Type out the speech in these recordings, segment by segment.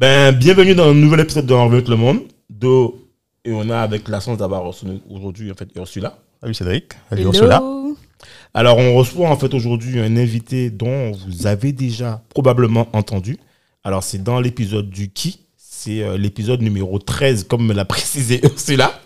Ben, bienvenue dans un nouvel épisode de Envers le monde. Do, et on a avec la chance d'avoir aujourd'hui en fait Ursula. Salut Cédric. Salut Hello. Ursula. Alors, on reçoit en fait aujourd'hui un invité dont vous avez déjà probablement entendu. Alors, c'est dans l'épisode du qui. C'est euh, l'épisode numéro 13, comme me l'a précisé Ursula.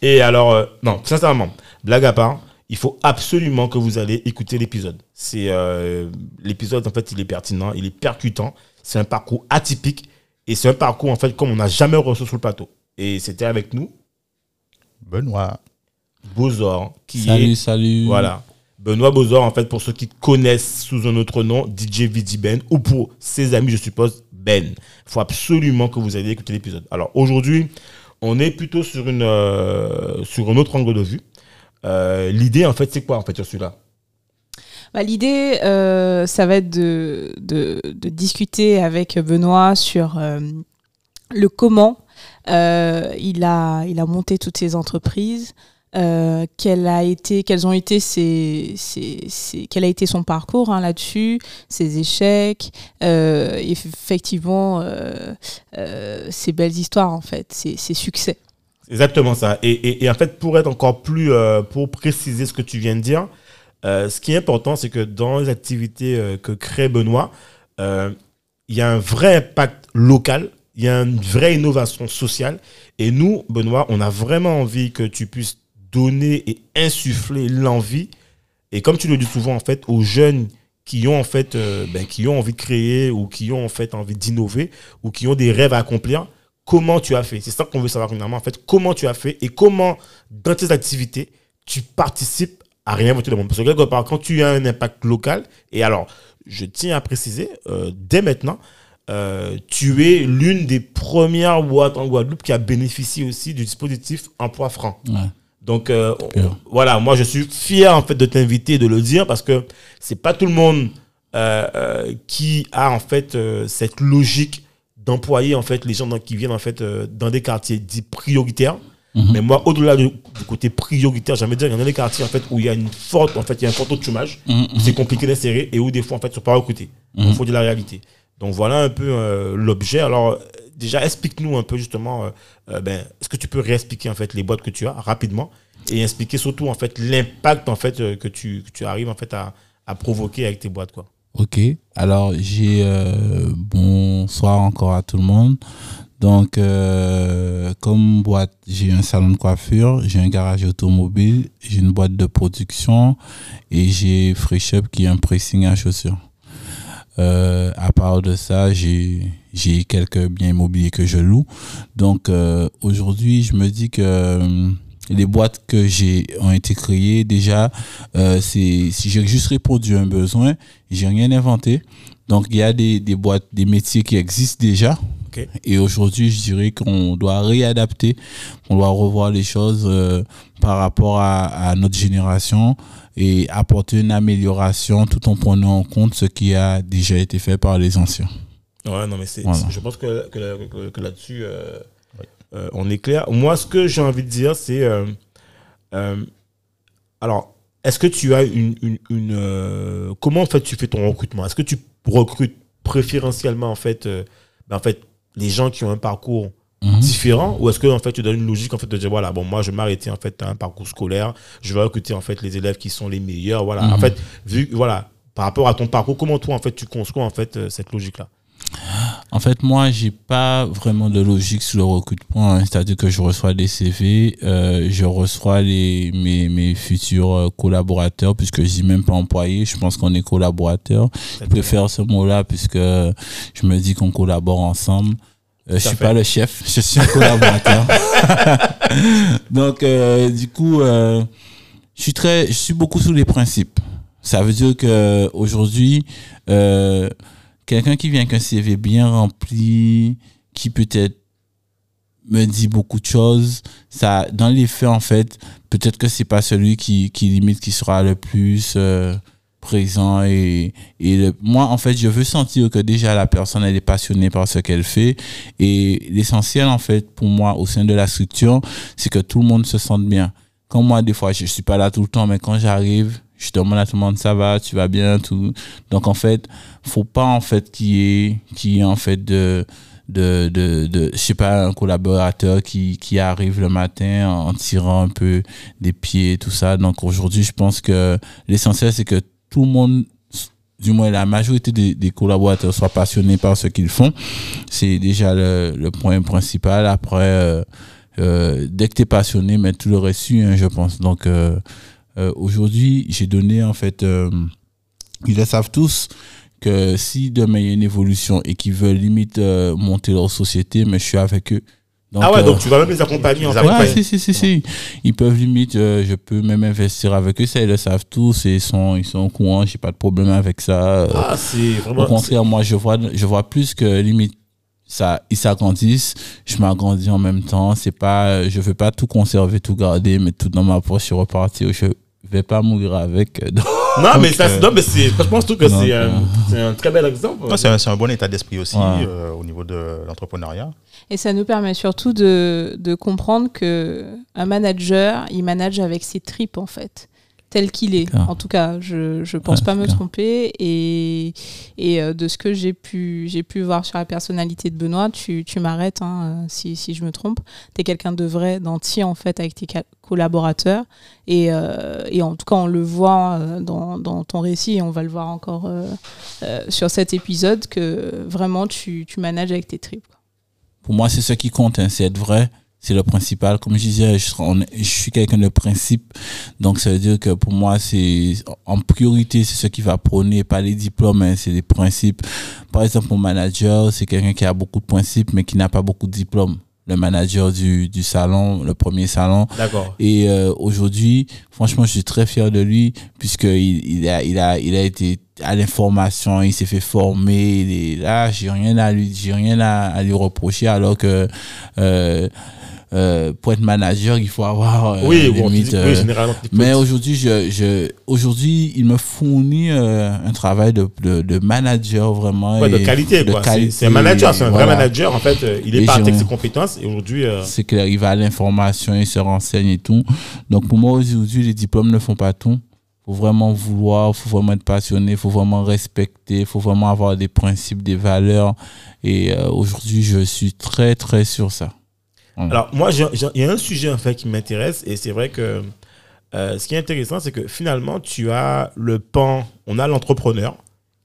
Et alors, euh, non, sincèrement, blague à part, il faut absolument que vous allez écouter l'épisode. C'est euh, l'épisode en fait, il est pertinent, il est percutant. C'est un parcours atypique et c'est un parcours en fait comme on n'a jamais reçu sur le plateau. Et c'était avec nous Benoît. Bozor qui Salut, est salut. voilà. Benoît Bozor, en fait, pour ceux qui connaissent sous un autre nom, DJ Vidi Ben, ou pour ses amis, je suppose, Ben. Il faut absolument que vous ayez écouté l'épisode. Alors, aujourd'hui, on est plutôt sur, une, euh, sur un autre angle de vue. Euh, L'idée, en fait, c'est quoi, en fait, sur celui-là? Bah, L'idée, euh, ça va être de, discuter avec Benoît sur euh, le comment euh, il, a, monté toutes ces entreprises, quel a été, ont été ses, ses- ses- quel a été son parcours hein, là-dessus, ses échecs, effectivement ses belles histoires en fait, ses, ses succès. Exactement ça. Et, en fait, pour être encore plus, pour préciser ce que tu viens de dire, ce qui est important, c'est que dans les activités euh, que crée Benoît, euh, il y a un vrai impact local, il y a une vraie innovation sociale. Et nous, Benoît, on a vraiment envie que tu puisses donner et insuffler l'envie. Et comme tu le dis souvent, en fait, aux jeunes qui ont en fait, euh, ben, qui ont envie de créer ou qui ont en fait envie d'innover ou qui ont des rêves à accomplir, comment tu as fait? C'est ça qu'on veut savoir finalement, en fait, comment tu as fait et comment, dans tes activités, tu participes à réinventer le monde. Parce que quelque part, quand tu as un impact local, et alors, je tiens à préciser, euh, dès maintenant, euh, tu es l'une des premières boîtes en Guadeloupe qui a bénéficié aussi du dispositif emploi franc. Ouais. Donc euh, voilà, moi je suis fier en fait de t'inviter et de le dire parce que c'est pas tout le monde qui a en fait cette logique d'employer en fait les gens dans- qui viennent en fait dans des quartiers dits prioritaires. Mhm. Mais moi, au-delà du, du côté prioritaire, j'aimerais dire, il y en a des quartiers en fait où il y a une forte, en fait, il y a un fort taux de chômage, Mhm, où c'est compliqué d'insérer et où des fois en fait, ils sont pas recrutés. Il Mhm. faut dire la réalité. Donc voilà un peu euh, l'objet. Alors euh, déjà, explique-nous un peu justement, euh, ben, est-ce que tu peux réexpliquer en fait les boîtes que tu as rapidement et expliquer surtout en fait l'impact en fait que tu, que tu arrives en fait à, à provoquer avec tes boîtes quoi. Ok. Alors, j'ai euh, bonsoir encore à tout le monde. Donc, euh, comme boîte, j'ai un salon de coiffure, j'ai un garage automobile, j'ai une boîte de production et j'ai Free Shop qui est un pressing à chaussures. Euh, à part de ça, j'ai quelques biens immobiliers que je loue. Donc euh, aujourd'hui, je me dis que euh, les boîtes que j'ai ont été créées déjà, euh, c'est si j'ai juste répondu à un besoin, j'ai rien inventé. Donc il y a des, des boîtes, des métiers qui existent déjà. Et aujourd'hui, je dirais qu'on doit réadapter, on doit revoir les choses euh, par rapport à, à notre génération et apporter une amélioration tout en prenant en compte ce qui a déjà été fait par les anciens. Ouais, non, mais c'est, Voilà. c'est- je pense que, que, que- que là-dessus, euh, euh, on est clair. Moi, ce que j'ai envie de dire, c'est. alors, est-ce que tu as une. une, une, comment, en fait, tu fais ton recrutement? Est-ce que tu recrutes préférentiellement, en fait, ben, en fait les gens qui ont un parcours Mhm. différent ou est-ce que en fait tu donnes une logique en fait de dire voilà bon moi je vais m'arrêter en fait à un parcours scolaire je vais recruter en fait les élèves qui sont les meilleurs voilà en Mhm. fait vu voilà par rapport à ton parcours comment toi en fait tu construis en fait euh, cette logique là En fait, moi, j'ai pas vraiment de logique sur le recrutement. hein. C'est-à-dire que je reçois des CV, euh, je reçois les, mes, mes futurs euh, collaborateurs, puisque je dis même pas employés, je pense qu'on est collaborateurs. Je préfère ce mot-là, puisque je me dis qu'on collabore ensemble. Euh, je suis fait. pas le chef, je suis un collaborateur. Donc, euh, du coup, euh, je suis très, je suis beaucoup sous les principes. Ça veut dire que aujourd'hui, euh, quelqu'un qui vient avec un CV bien rempli, qui peut-être me dit beaucoup de choses, ça, dans les faits, en fait, peut-être que c'est pas celui qui, limite qui sera le plus euh, présent et, moi, en fait, je veux sentir que déjà la personne, est passionnée par ce qu'elle fait et l'essentiel, en fait, pour moi, au sein de la structure, c'est que tout le monde se sente bien. Comme moi, des fois, je suis pas là tout le temps, mais quand j'arrive, je demande à tout le monde, ça va, tu vas bien, tout. Donc, en fait, faut pas, en fait, qu'il y ait, en fait, de, de, de, je sais pas, un collaborateur qui, qui arrive le matin en, tirant un peu des pieds, tout ça. Donc, aujourd'hui, je pense que l'essentiel, c'est que tout le monde, du moins la majorité des, des collaborateurs soient passionnés par ce qu'ils font. C'est déjà le, le point principal. Après, euh, euh, dès que tu es passionné, mais tout le reste hein, je pense. Donc, euh, euh, aujourd'hui, j'ai donné, en fait, euh, ils le savent tous, que si demain il y a une évolution et qu'ils veulent limite euh, monter leur société, mais je suis avec eux. Donc, ah ouais, euh, donc tu vas même les accompagner en fait. Ouais, Ouais. si, si, si, si. Ils peuvent limite, euh, je peux même investir avec eux, ça, ils le savent tous, et ils sont, ils sont au courant, j'ai pas de problème avec ça. Ah, c'est au vraiment. contraire, moi, je vois, je vois plus que limite, ça, ils s'agrandissent, je m'agrandis en même temps. C'est pas, je veux pas tout conserver, tout garder, mais tout dans ma poche, je repartir. Je vais pas mourir avec. euh, donc, Non, mais ça, euh, non, mais c'est, je trouve que donc, c'est, euh, un, c'est un très bel exemple. C'est un, bon état d'esprit aussi Ouais. euh, au niveau de l'entrepreneuriat. Et ça nous permet surtout de, de comprendre que un manager, il manage avec ses tripes en fait, tel qu'il est. En tout cas, je je pense Ouais, pas me clair. tromper et et euh, de ce que j'ai pu pu voir sur la personnalité de Benoît, tu, tu m'arrêtes hein, euh, si si je me trompe. Tu es quelqu'un de vrai, d'entier en fait avec tes collaborateurs et euh, et en tout cas on le voit dans dans ton récit et on va le voir encore euh, euh, sur cet épisode que vraiment tu tu manages avec tes tripes. pour moi, c'est ce qui compte, hein, c'est être vrai. C'est le principal. Comme je disais, je, on suis quelqu'un de principe. Donc, ça veut dire que pour moi, c'est en priorité, c'est ce qui va prôner, pas les diplômes, hein, c'est les principes. Par exemple, mon manager, c'est quelqu'un qui a beaucoup de principes, mais qui n'a pas beaucoup de diplômes. Le manager du, du salon, le premier salon, D'accord. et euh, aujourd'hui, franchement, je suis très fier de lui puisqu'il il a, il a, il a été à l'information, il s'est fait former. Il est là, j'ai rien à lui, j'ai rien à, à lui reprocher alors que euh, euh, pour être manager, il faut avoir euh, Oui, bon, limite, euh, oui, généralement. peux- mais aujourd'hui, je, je, aujourd'hui, il me fournit euh, un travail de, de, de manager vraiment. Ouais, de qualité, de quoi. C'est- qualité, C'est un manager, c'est un vrai manager. En fait, euh, il est parti avec ses compétences et aujourd'hui, euh, C'est clair, il va à l'information, il se renseigne et tout. Donc pour moi aujourd'hui, les diplômes ne font pas tout. faut vraiment vouloir, faut vraiment être passionné, faut vraiment respecter, faut vraiment avoir des principes, des valeurs. Et euh, aujourd'hui, je suis très très sur ça. Alors, moi, il y a un sujet en fait qui m'intéresse et c'est vrai que euh, ce qui est intéressant, c'est que finalement, tu as le pan, on a l'entrepreneur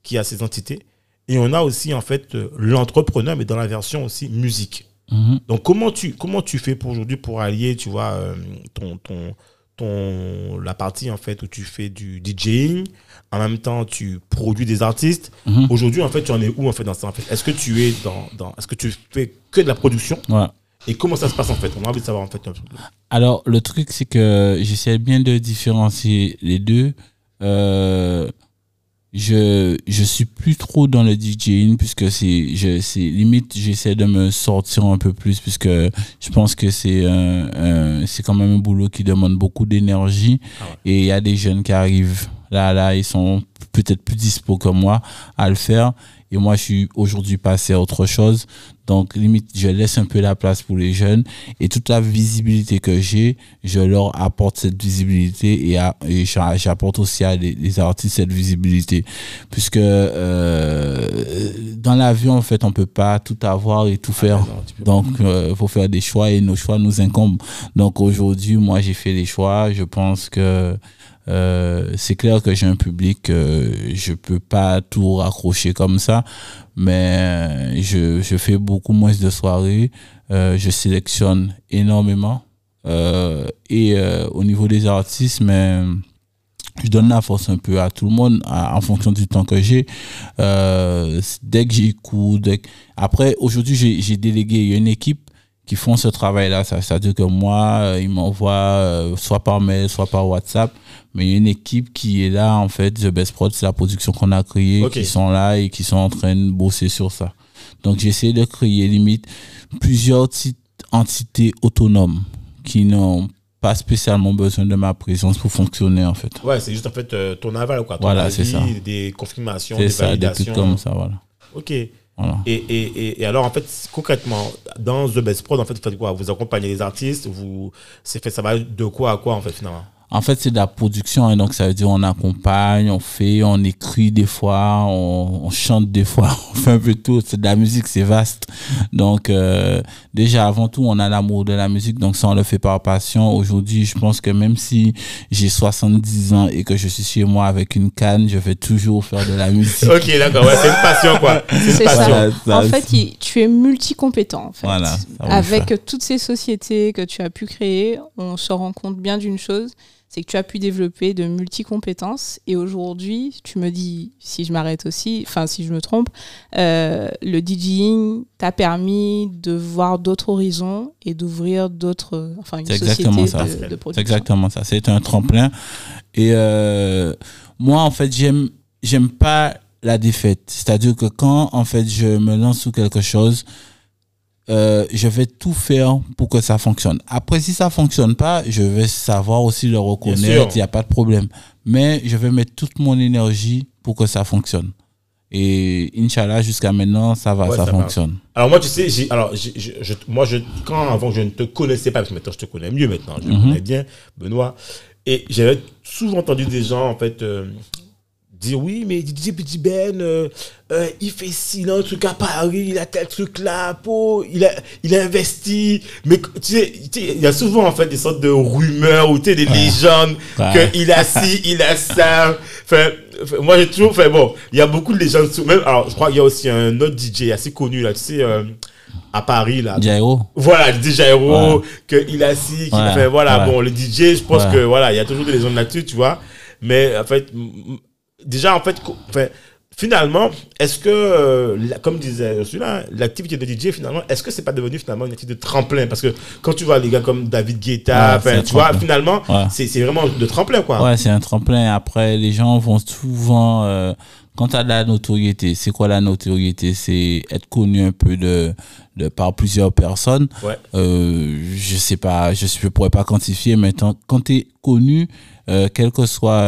qui a ses entités et on a aussi en fait l'entrepreneur, mais dans la version aussi musique. Mhm. Donc, comment tu, comment tu fais pour aujourd'hui pour allier, tu vois, euh, ton, ton, ton, la partie en fait où tu fais du DJing, en même temps, tu produis des artistes. Mhm. Aujourd'hui, en fait, tu en es où en fait dans ça en fait? Est-ce que tu es dans, dans est-ce que tu fais que de la production? Ouais. Et comment ça se passe en fait? On a envie de savoir en fait. Alors, le truc, c'est que j'essaie bien de différencier les deux. Euh, je, je suis plus trop dans le DJing puisque c'est, je, c'est limite, j'essaie de me sortir un peu plus puisque je pense que c'est un, un- c'est quand même un boulot qui demande beaucoup d'énergie Ah ouais. et il y a des jeunes qui arrivent là, là, ils sont peut-être plus dispo que moi à le faire. Et moi, je suis aujourd'hui passé à autre chose. Donc, limite, je laisse un peu la place pour les jeunes. Et toute la visibilité que j'ai, je leur apporte cette visibilité et, j'apporte aussi à les, les artistes cette visibilité. Puisque euh, dans la vie, en fait, on peut pas tout avoir et tout faire. Non, peux- Donc, il faut faire des choix et nos choix nous incombent. Donc, aujourd'hui, moi, j'ai fait des choix. Je pense que euh, c'est clair que j'ai un public, euh, je peux pas tout raccrocher comme ça, mais je, je fais beaucoup moins de soirées. Euh, je sélectionne énormément. Euh, et euh, au niveau des artistes, mais je donne la force un peu à tout le monde en fonction du temps que j'ai. Dès que j'écoute, dès après aujourd'hui j'ai délégué une équipe qui font ce travail-là. Ça- C'est-à-dire que moi, euh, ils m'envoient euh, soit par mail, soit par WhatsApp. Mais il y a une équipe qui est là, en fait. The Best Prod, c'est la production qu'on a créée, qui sont là et qui sont en train de bosser sur ça. Donc, j'essaie de créer limite plusieurs petites entités autonomes qui n'ont pas spécialement besoin de ma présence pour fonctionner, en fait. Ouais, c'est juste en fait euh, ton aval, quoi. Ton Voilà, c'est ça. Des confirmations, des ça, des validations. trucs comme ça, voilà. Ok. Et, voilà. et, et, et alors, en fait, concrètement, dans The Best Prod, en fait, vous faites quoi? Vous accompagnez les artistes vous... c'est fait, Ça va de quoi à quoi, en fait, finalement? En fait, c'est de la production, hein, donc ça veut dire on accompagne, on fait, on écrit des fois, on, on chante des fois, on fait un peu tout. C'est de la musique, c'est vaste. Donc, euh, déjà, avant tout, on a l'amour de la musique, donc ça, on le fait par passion. Aujourd'hui, je pense que même si j'ai 70 ans et que je suis chez moi avec une canne, je vais toujours faire de la musique. Ok, d'accord, ouais, c'est une passion, quoi. C'est passion. ça. Ça, En fait, il- tu es multicompétent. En fait. Voilà, Avec toutes ces sociétés que tu as pu créer, on se rend compte bien d'une chose, c'est que tu as pu développer de multicompétences. Et aujourd'hui, tu me dis, si je m'arrête aussi, enfin si je me trompe, euh, le DJing t'a permis de voir d'autres horizons et d'ouvrir d'autres, enfin une C'est société exactement ça. de, de C'est production. exactement ça. C'est un tremplin. Et euh, moi, en fait, j'aime, j'aime pas la défaite. C'est-à-dire que quand, en fait, je me lance sous quelque chose, euh, je vais tout faire pour que ça fonctionne. Après, si ça fonctionne pas, je vais savoir aussi le reconnaître. Il n'y a pas de problème. Mais je vais mettre toute mon énergie pour que ça fonctionne. Et Inch'Allah, jusqu'à maintenant, ça va, Ouais, ça, ça va. fonctionne. Alors moi, tu sais, j'ai, alors, j'ai- j'ai- je- moi, je, quand avant, je ne te connaissais pas, parce que maintenant, je te connais mieux maintenant, je te Mhm. connais bien, Benoît, et j'avais souvent entendu des gens, en fait, euh, dire, oui, mais DJ Petit Ben, euh, euh, il fait ci, un truc à Paris, il a tel truc là, po, il a, il a investi, mais tu sais, tu sais, il y a souvent, en fait, des sortes de rumeurs, ou tu sais, des légendes, Ouais. qu'il a ci, il a ça, enfin, moi, j'ai toujours fait, bon, il y a beaucoup de légendes, même, alors, je crois qu'il y a aussi un autre DJ assez connu, là, tu sais, euh, à Paris, là, Jairo, voilà, le DJ Aero, Ouais. que il a si, qu'il Ouais, fait, voilà, ouais. bon, le DJ, je pense que, voilà, il y a toujours des légendes là-dessus, tu vois. Mais, en fait, déjà, en fait, enfin, finalement, est-ce que, euh, la- comme disait celui-là, l'activité de DJ, finalement, est-ce que c'est pas devenu finalement une activité de tremplin? Parce que quand tu vois les gars comme David Guetta, Ouais, tu vois, finalement, Ouais. c'est vraiment de tremplin, quoi. Ouais, c'est un tremplin. Après, les gens vont souvent. Euh, quand tu as de la notoriété, c'est quoi la notoriété? C'est être connu un peu de, de par plusieurs personnes. Ouais. Euh, je sais pas, je ne pourrais pas quantifier, mais quand tu es connu, euh, quel que soit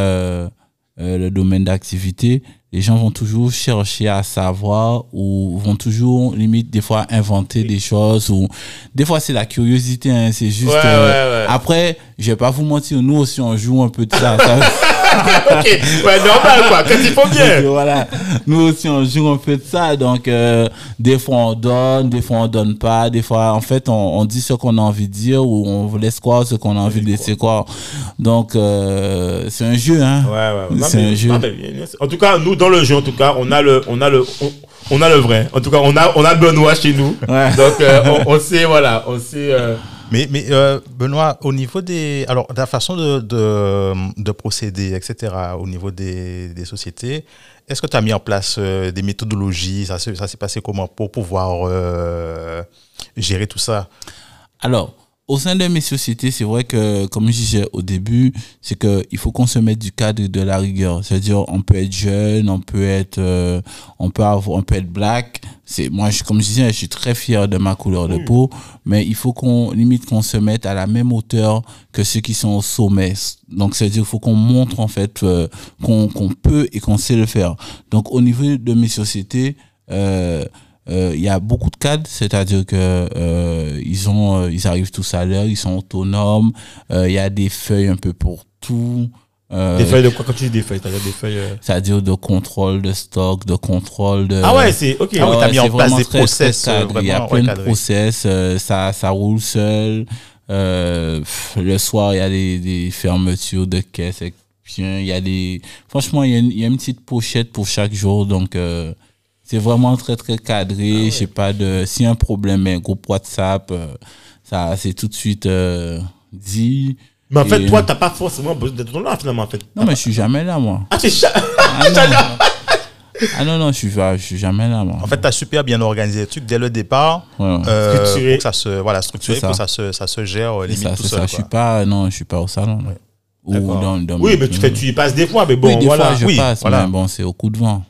euh, le domaine d'activité, les gens vont toujours chercher à savoir ou vont toujours, limite, des fois, inventer des choses. ou Des fois, c'est la curiosité, hein, c'est juste. Ouais, euh, ouais, ouais. Après, je vais pas vous mentir, nous aussi, on joue un peu de ça. ça- ok, ouais, normal, quoi, quand il faut donc, bien. voilà, nous aussi, on joue peu de ça. Donc, euh, des fois, on donne, des fois, on donne pas. Des fois, en fait, on, on dit ce qu'on a envie de dire ou on laisse croire ce qu'on a envie de laisser croire. Donc, euh, c'est un jeu, hein. Ouais, ouais. C'est un jeu. En tout cas, nous, dans le jeu, en tout cas, on a le, on a le, on, on a le vrai. En tout cas, on a, on a Benoît chez nous. Ouais. Donc, euh, on, on sait, voilà, on sait. Mais, mais euh, Benoît, au niveau des. Alors, la façon de, de, de procéder, etc., au niveau des, des sociétés, est-ce que tu as mis en place euh, des méthodologies? Ça, ça s'est passé comment pour pouvoir euh, gérer tout ça? Alors, au sein de mes sociétés, c'est vrai que, comme je disais au début, c'est que il faut qu'on se mette du cadre de la rigueur. C'est-à-dire, on peut être jeune, on peut être, euh, on peut avoir, on peut être black. C'est moi, je, comme je disais, je suis très fier de ma couleur de peau, mais il faut qu'on limite qu'on se mette à la même hauteur que ceux qui sont au sommet. Donc, c'est-à-dire, il faut qu'on montre en fait euh, qu'on qu'on peut et qu'on sait le faire. Donc, au niveau de mes sociétés. Euh, il y a beaucoup de cadres, c'est-à-dire que euh, ils ont, euh, ils arrivent tous à l'heure, ils sont autonomes. euh, Il y a des feuilles un peu pour tout. euh, Des feuilles de quoi? Quand tu dis des feuilles, t'as des feuilles. euh, C'est-à-dire de contrôle de stock, de contrôle de. Ah ouais, c'est ok. Ah oui, t'as mis en place des très, process, très cadré. euh, Il y a plein de process, euh, ça, ça roule seul. Euh, pff, le soir, il y a des, des fermetures de caisses. et puis, Il y a des. Franchement, il y, a une, il y a une petite pochette pour chaque jour, donc. C'est vraiment très très cadré. Je sais pas de si un problème, un groupe WhatsApp, euh, ça c'est tout de suite euh, dit. Mais en fait, Et- toi, t'as pas forcément besoin d'être là, finalement, en fait. Non mais je suis jamais là moi. Ah, c'est cha- Ah, non. Ah non, non, je suis, pas- je suis jamais là, moi. En fait, tu as super bien organisé le truc dès le départ. Ouais, ouais. euh, Structuré. pour que ça se, voilà, structuré, ça. pour que ça se, ça se gère limite ça, tout seul. ça. Je suis pas, non, je suis pas au salon. Ou dans, dans Oui, mais tu, fais, tu y passes des fois, mais bon, oui, des voilà. fois, je oui, passe, voilà. mais bon, c'est au coup de vent.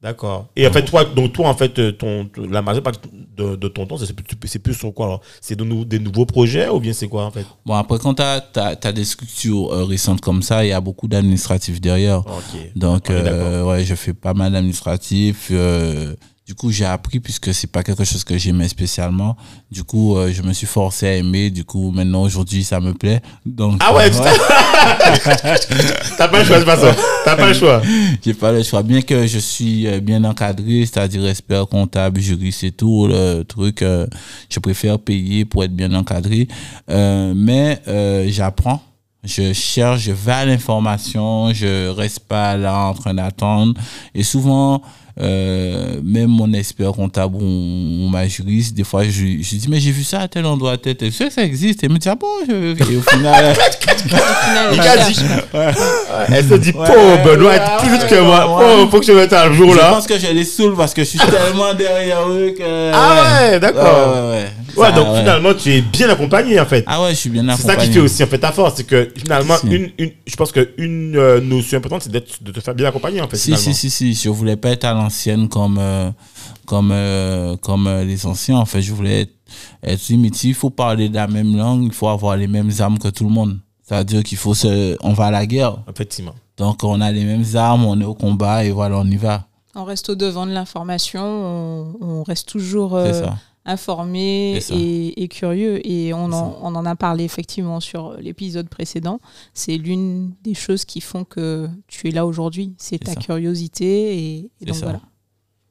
D'accord. Et en fait, toi, donc toi, en fait, euh, ton, ton- la majeure partie de, de ton temps, c'est plus, sur quoi alors? C'est de nou- des nouveaux projets ou bien c'est quoi en fait? Bon, après, quand tu as, des structures euh, récentes comme ça, il y a beaucoup d'administratifs derrière. Ok. Donc, euh, ouais, je fais pas mal d'administratifs. euh, du coup, j'ai appris puisque c'est pas quelque chose que j'aimais spécialement. Du coup, euh, je me suis forcé à aimer. Du coup, maintenant, aujourd'hui, ça me plaît. Donc, Ah ouais, euh, tu T'as pas le choix de toute façon. T'as pas le choix. j'ai pas le choix. Bien que je suis euh, bien encadré, c'est-à-dire expert comptable, juriste et tout, le truc, euh, je préfère payer pour être bien encadré. Euh, mais euh, j'apprends. Je cherche, je vais à l'information, je reste pas là en train d'attendre. Et souvent, euh, même mon expert comptable ou, ou ma juriste, des fois, je, je dis, mais j'ai vu ça à tel endroit, à tel, tel. Tu sais que ça existe. Et elle me dit, ah bon, je... et au final. Elle se dit, Ouais, pauvre Benoît, ouais, plus ouais, que moi. ouais. Oh, faut que je mette un jour je là. pense que je les saoule parce que je suis tellement derrière eux que. Ah ouais, d'accord. Ouais, ouais, ouais. Ouais, donc ouais. finalement, tu es bien accompagné en fait. Ah ouais, je suis bien C'est accompagné. ça qui fait aussi en fait ta force, c'est que finalement, Si. une, une, je pense qu'une euh, notion importante, c'est d'être, de te faire bien accompagner en fait. Si, si, si, si. Je voulais pas être à l'ancienne comme, euh, comme, euh, comme euh, les anciens. En fait, je voulais être, être. Il faut parler de la même langue, il faut avoir les mêmes armes que tout le monde. C'est-à-dire qu'il faut se. On va à la guerre. Effectivement. Donc, on a les mêmes armes, on est au combat et voilà, on y va. On reste au devant de l'information, on, on reste toujours euh, C'est ça. informé C'est ça. et, et curieux. Et on en, on en a parlé effectivement sur l'épisode précédent. C'est l'une des choses qui font que tu es là aujourd'hui. C'est ta ça. curiosité. Et, donc ça. voilà.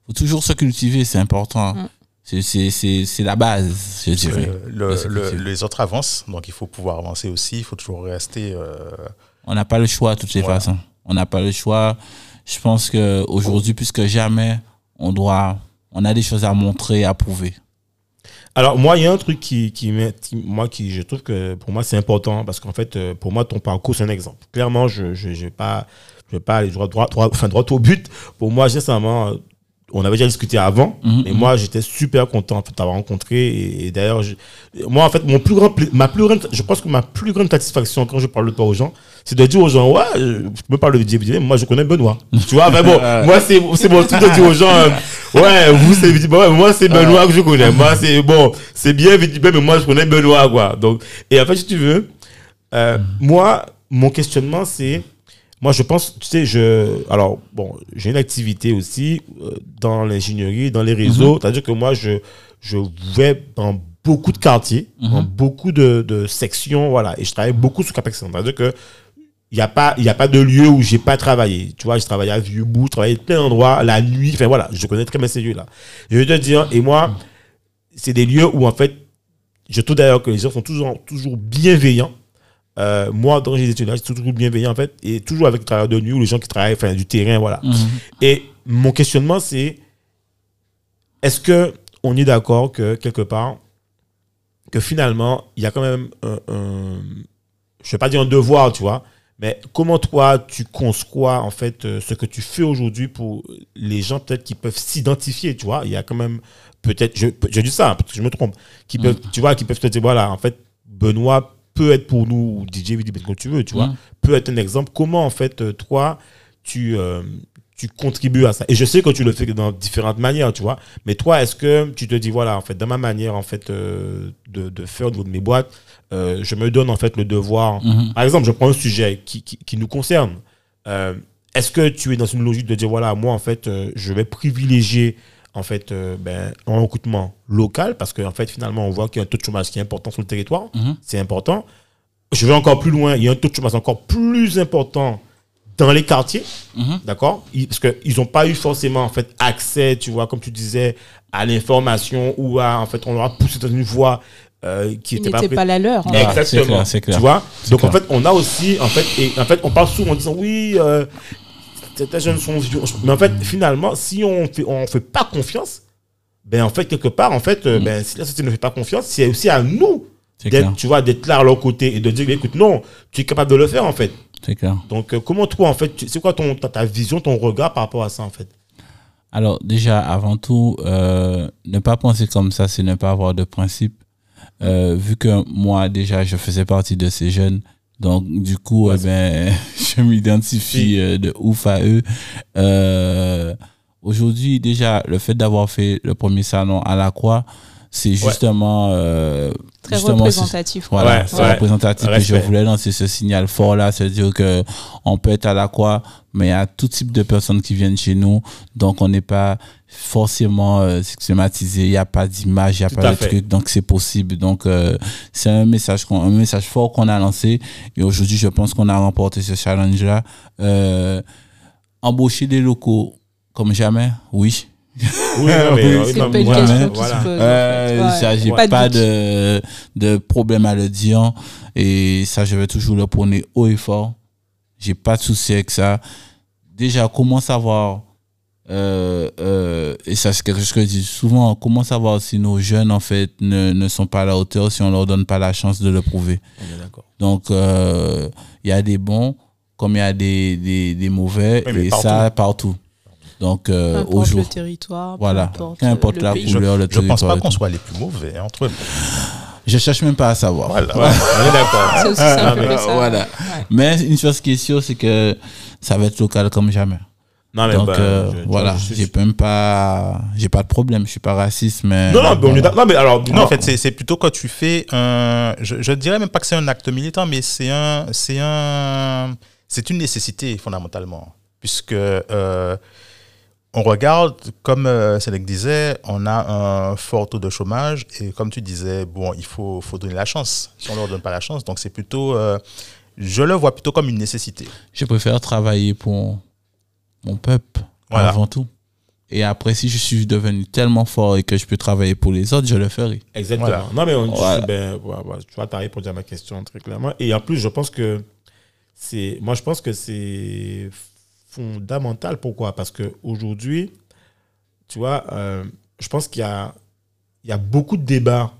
faut toujours se cultiver, c'est important. Mm. C'est- C'est c'est- c'est la base, je dirais. Euh, le- le- les autres avancent, donc il faut pouvoir avancer aussi. Il faut toujours rester. euh, On n'a pas le choix de toutes les Voilà. façons. On n'a pas le choix. Je pense que aujourd'hui, plus que jamais, on doit, on a des choses à montrer, à prouver. Alors moi, il y a un truc qui, qui, qui- moi, qui, je trouve que pour moi c'est important parce qu'en fait, euh, pour moi, ton parcours c'est un exemple. Clairement, je, je, je vais pas, je vais pas aller droit, droit, droit, enfin droit au but. Pour moi, sincèrement, euh, on avait déjà discuté avant, Mhm, mhm. moi, j'étais super content en fait, de t'avoir rencontré. Et, et d'ailleurs, je- moi, en fait, mon plus grand, ma plus grande, je pense que ma plus grande satisfaction quand je parle de toi aux gens, c'est de dire aux gens, ouais, je je me parle de DVD, mais moi, je connais Benoît. tu vois, enfin bon, moi, c'est, c'est mon truc de dire aux gens, euh, ouais, vous, c'est ouais, moi, c'est Benoît que je connais. Moi, c'est bon, c'est bien Vidi- mais moi, je connais Benoît, quoi. Donc, et en fait, si tu veux, euh, moi, mon questionnement, c'est, moi, je pense, tu sais, je. Alors, bon, j'ai une activité aussi euh, dans l'ingénierie, dans les réseaux. C'est-à-dire que moi, je, je vais dans beaucoup de quartiers, dans beaucoup de, de sections, voilà. Et je travaille beaucoup sur Capex. C'est-à-dire que il n'y a, pas- il y a pas de lieu où j'ai pas travaillé. Tu vois, j'ai travaillé à Vieux-Bout, j'ai travaillé à plein d'endroits, la nuit. Enfin, voilà, je connais très bien ces lieux-là. Je veux te dire, et moi, c'est des lieux où, en fait, je trouve d'ailleurs que les gens sont toujours, toujours bienveillants. Euh, moi, dans les étudiants, je suis toujours bienveillant, en fait, et toujours avec les travailleurs de nuit ou les gens qui travaillent, enfin, du terrain, voilà. Mhm. Et mon questionnement, c'est est-ce que on est d'accord que quelque part, que finalement, il y a quand même un, un- je vais pas dire un devoir, tu vois, mais comment toi, tu conçois en fait euh, ce que tu fais aujourd'hui pour les gens peut-être qui peuvent s'identifier, tu vois, il y a quand même peut-être, je, je dis ça, hein, peut-être que je me trompe, qui peuvent, tu vois, qui peuvent te dire, voilà, en fait, Benoît peut être pour nous, ou DJ comme tu veux, tu vois, Mhm. peut être un exemple. Comment, en fait, euh, toi, tu, euh, tu contribues à ça? Et je sais que tu le fais dans différentes manières, tu vois. Mais toi, est-ce que tu te dis, voilà, en fait, dans ma manière, en fait, euh, de, de faire au niveau de mes boîtes, euh, je me donne, en fait, le devoir. Mhm. Par exemple, je prends un sujet qui, qui, qui nous concerne. Est-ce que tu es dans une logique de dire, voilà, moi, en fait, je vais privilégier, en fait, euh, ben, un recrutement local parce qu'en fait, finalement, on voit qu'il y a un taux de chômage qui est important sur le territoire Mhm. c'est important. Je vais encore plus loin, il y a un taux de chômage encore plus important dans les quartiers, Mhm. d'accord? Parce qu'ils n'ont pas eu forcément en fait accès, tu vois, comme tu disais, à l'information ou à, en fait, on leur a poussé dans une voie euh, qui n'était pas, pas la leur. en c'est Exactement. clair, c'est clair. Tu vois? Donc en fait, on a aussi, en fait, et en fait, on parle souvent en disant oui, euh, certains jeunes sont vieux. Mais en fait, finalement, si on fait, on fait pas confiance, ben en fait, quelque part, en fait, euh, Mm. ben, si la société ne fait pas confiance, c'est aussi à nous d'être, tu vois, d'être là à leur côté et de dire, écoute, non, tu es capable de le faire, en fait. C'est clair. Donc, euh, comment toi, en fait, c'est quoi ton, ta, ta vision, ton regard par rapport à ça, en fait? Alors déjà, avant tout, euh, ne pas penser comme ça, c'est ne pas avoir de principe. Euh, vu que moi déjà, je faisais partie de ces jeunes, donc du coup, eh ben, je m'identifie euh, de ouf à eux. Euh, Aujourd'hui, déjà, le fait d'avoir fait le premier salon à la Croix, c'est justement euh, Très justement, représentatif. voilà, Ouais, c'est représentatif. Et je voulais lancer ce signal fort là, c'est-à-dire que on peut être à la croix, mais il y a tout type de personnes qui viennent chez nous, donc on n'est pas forcément euh, stigmatisé. Il n'y a pas d'image, il n'y a Tout pas de fait. truc, donc c'est possible. Donc euh, c'est un message, qu'on- un message fort qu'on a lancé. Et aujourd'hui, je pense qu'on a remporté ce challenge là. Euh, embaucher des locaux comme jamais, oui. Oui, non, mais, C'est non, pas une voilà, question qui voilà. se pose. Euh, Ouais. j'ai Pas de de, problème à le dire. Et ça, je vais toujours le prôner haut et fort. J'ai pas de souci avec ça. Déjà, comment savoir, euh, euh, et ça, c'est quelque chose que je dis souvent, comment savoir si nos jeunes, en fait, ne, ne sont pas à la hauteur si on leur donne pas la chance de le prouver? On est d'accord. Donc, euh, il y a des bons comme il y a des, des, des mauvais, Oui, et partout. ça, partout. Donc, Peu euh, importe au le jour. territoire, peu Voilà. importe, Qu'importe le la pays. couleur, le Je pense territoire pas et qu'on tout. soit les plus mauvais entre nous. Je cherche même pas à savoir. Voilà. Ouais, on est d'accord. C'est aussi simple mais- que ça. Voilà. Ouais. Mais une chose qui est sûre, c'est que ça va être local comme jamais. Non, mais Donc bah, euh, je- je- voilà, je j'ai même pas, j'ai pas de problème, je suis pas raciste, mais Non, non, mais voilà. Non, mais alors, Non, en fait, c'est c'est plutôt quand tu fais un. Je, je dirais même pas que c'est un acte militant, mais c'est un, c'est un, c'est une nécessité fondamentalement, puisque euh, on regarde, comme euh, Cédric disait, on a un fort taux de chômage et comme tu disais, bon, il faut, faut donner la chance. Si on leur donne pas la chance, donc c'est plutôt, euh, je le vois plutôt comme une nécessité. je préfère travailler pour mon peuple Voilà. avant tout. Et après, si je suis devenu tellement fort et que je peux travailler pour les autres, je le ferai. Exactement. Voilà. Non, mais on, Voilà. ben, ouais, ouais, tu vois, tu as répondu à ma question très clairement. Et en plus, je pense que c'est. Moi, je pense que c'est fondamental. Pourquoi? Parce qu'aujourd'hui, tu vois, euh, je pense qu'il y a, il y a beaucoup de débats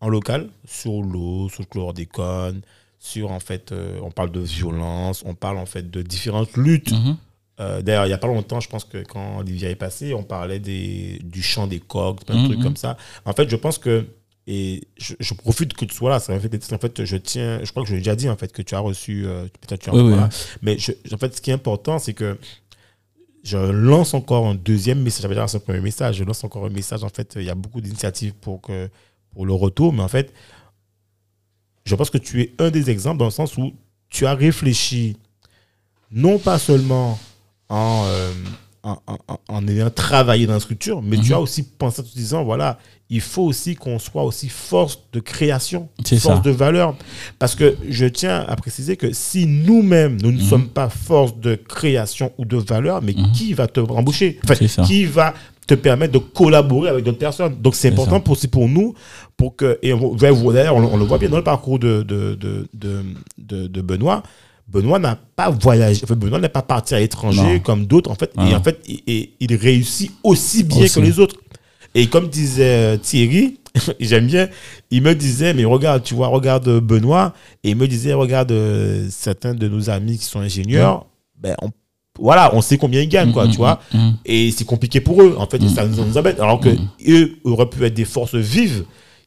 en local sur l'eau, sur le chlordécone, sur en fait, euh, on parle de violence, on parle en fait de différentes luttes Mhm. euh, D'ailleurs, il n'y a pas longtemps, je pense que quand Olivier est passé, on parlait des, du chant des coqs, plein de Mhm. trucs comme ça. En fait, je pense que, et je, je profite que tu sois là, en fait, en fait, je tiens, je crois que je l'ai déjà dit, en fait, que tu as reçu, euh, peut-être tu Oui, encore oui. là. Mais je- en fait, ce qui est important, c'est que je lance encore un deuxième message. J'avais déjà lancé un premier message. Je lance encore un message. En fait, il y a beaucoup d'initiatives pour, que, pour le retour. Mais en fait, je pense que tu es un des exemples dans le sens où tu as réfléchi non pas seulement en, euh, en, en- en ayant travaillé dans la structure, mais tu Mhm. as aussi pensé en te disant, voilà, il faut aussi qu'on soit aussi force de création, force ça. de valeur. Parce que je tiens à préciser que si nous-mêmes, nous ne Mhm. sommes pas force de création ou de valeur, mais Mhm. qui va te embaucher Enfin. Qui va te permettre de collaborer avec d'autres personnes? Donc c'est important pour, aussi pour nous, pour que, et on, on, on le voit bien dans le parcours de, de, de- de Benoît. Benoît n'a pas voyagé, enfin, Benoît n'est pas parti à l'étranger comme d'autres, en fait. Et Ah. en fait, il, et il réussit aussi bien Aussi. que les autres. Et comme disait euh, Thierry, j'aime bien, il me disait, mais regarde, tu vois, regarde euh, Benoît, et il me disait, regarde euh, certains de nos amis qui sont ingénieurs, ben, on- voilà, on sait combien ils gagnent, quoi, Mhm, tu vois. Et c'est compliqué pour eux, en fait, Mm. ça nous, nous embête. Alors que Mm. eux auraient pu être des forces vives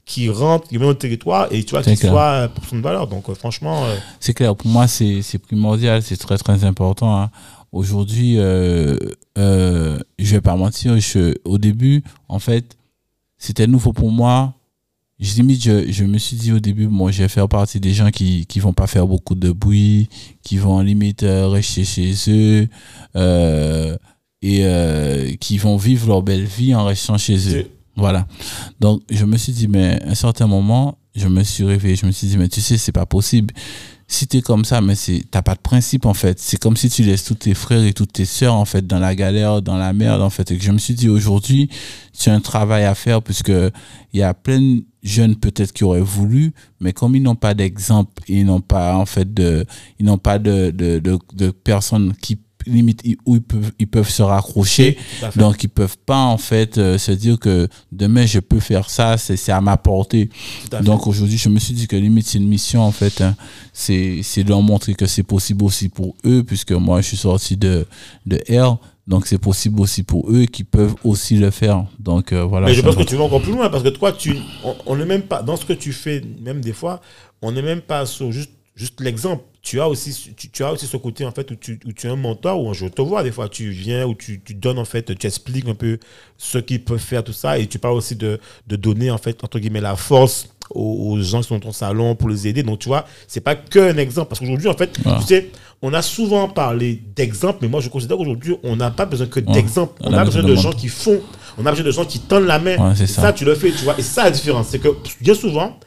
qui rentrent, qui viennent au territoire et tu vois, qui soient euh, pour son valeur. Donc, euh, franchement, euh, C'est clair, pour moi, c'est c'est primordial, c'est très, très important. hein. Aujourd'hui, euh, euh, je vais pas mentir, je, au début, en fait, c'était nouveau pour moi. Je, limite, je, je me suis dit au début, bon, je vais faire partie des gens qui qui vont pas faire beaucoup de bruit, qui vont limite rester chez eux euh, et euh, qui vont vivre leur belle vie en restant chez eux. Voilà. Donc, je me suis dit, mais à un certain moment, je me suis réveillé. Je me suis dit, mais tu sais, c'est pas possible. Si t'es comme ça, mais c'est, t'as pas de principe, en fait. C'est comme si tu laisses tous tes frères et toutes tes sœurs, en fait, dans la galère, dans la merde, en fait. Et que je me suis dit, aujourd'hui, tu as un travail à faire, puisque il y a plein de jeunes, peut-être, qui auraient voulu, mais comme ils n'ont pas d'exemple, ils n'ont pas, en fait, de, ils n'ont pas de, de, de, de personnes qui, limite, où ils peuvent, ils peuvent se raccrocher. Donc, ils peuvent pas, en fait, euh, se dire que demain, je peux faire ça, c'est c'est à ma portée. À. Donc, aujourd'hui, je me suis dit que limite, c'est une mission, en fait. hein. C'est c'est de leur montrer que c'est possible aussi pour eux, puisque moi, je suis sorti de, de R. Donc c'est possible aussi pour eux qui peuvent aussi le faire. Donc euh, voilà. Mais je pense que tu vas encore plus loin parce que toi, tu, on- on n'est même pas, dans ce que tu fais, même des fois, on n'est même pas sur juste, juste l'exemple. Tu as aussi, tu, tu as aussi ce côté, en fait, où tu, où tu es un mentor, où je te vois des fois, tu viens, où tu, tu donnes, en fait, tu expliques un peu ce qu'ils peuvent faire, tout ça, et tu parles aussi de, de donner, en fait, entre guillemets, la force aux, aux gens qui sont dans ton salon pour les aider. Donc, tu vois, c'est pas qu'un exemple. Parce qu'aujourd'hui, en fait, Ah. tu sais, on a souvent parlé d'exemples, mais moi, je considère qu'aujourd'hui, on n'a pas besoin que d'exemples. On, On a a besoin besoin de de gens qui font. On a besoin de gens qui tendent la main. Ouais, ça. ça, tu le fais, tu vois. Et ça, la différence, c'est que bien souvent,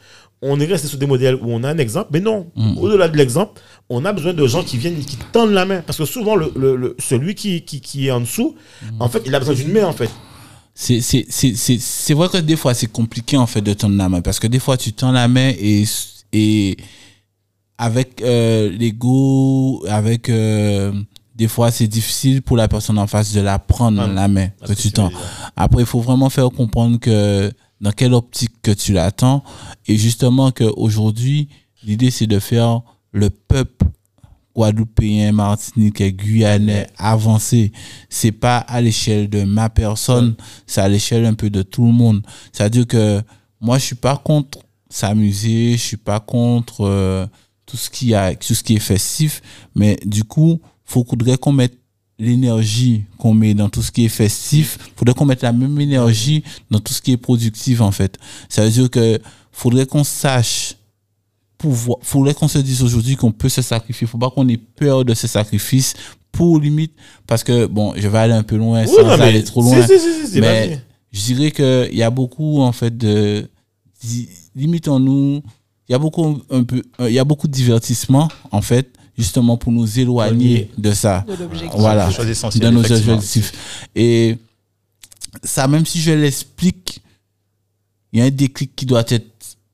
on est resté sur des modèles où on a un exemple, mais non, Mm. au-delà de l'exemple, on a besoin de gens qui viennent, qui tendent la main. Parce que souvent, le, le- le- celui qui, qui, qui est en dessous, Mm. en fait, il a besoin d'une main, en fait. C'est- vrai que des fois c'est compliqué en fait de tendre la main parce que des fois tu tends la main et, et avec euh, l'ego, avec euh, des fois c'est difficile pour la personne en face de la prendre Ah, la main que tu tends. Après, il faut vraiment faire comprendre que dans quelle optique que tu l'attends. Et justement qu'aujourd'hui, l'idée, c'est de faire le peuple guadeloupéen, martiniquais, guyanais avancer. C'est pas à l'échelle de ma personne, c'est à l'échelle un peu de tout le monde. C'est-à-dire que moi, je suis pas contre s'amuser, je suis pas contre euh, tout ce qui a, tout ce qui est festif, mais du coup, faudrait qu'on mette l'énergie qu'on met dans tout ce qui est festif, faudrait qu'on mette la même énergie dans tout ce qui est productif en fait. Ça veut dire que faudrait qu'on sache pouvoir, faudrait qu'on se dise aujourd'hui qu'on peut se sacrifier, faut pas qu'on ait peur de ce sacrifice pour limite parce que bon, je vais aller un peu loin Oui, sans non, aller trop loin. si, si, si, c'est mais je dirais que il y a beaucoup en fait de limitons-nous il y a beaucoup un peu euh, il y a beaucoup de divertissement en fait justement pour nous éloigner de ça de voilà de nos objectifs et ça même si je l'explique il y a un déclic qui doit être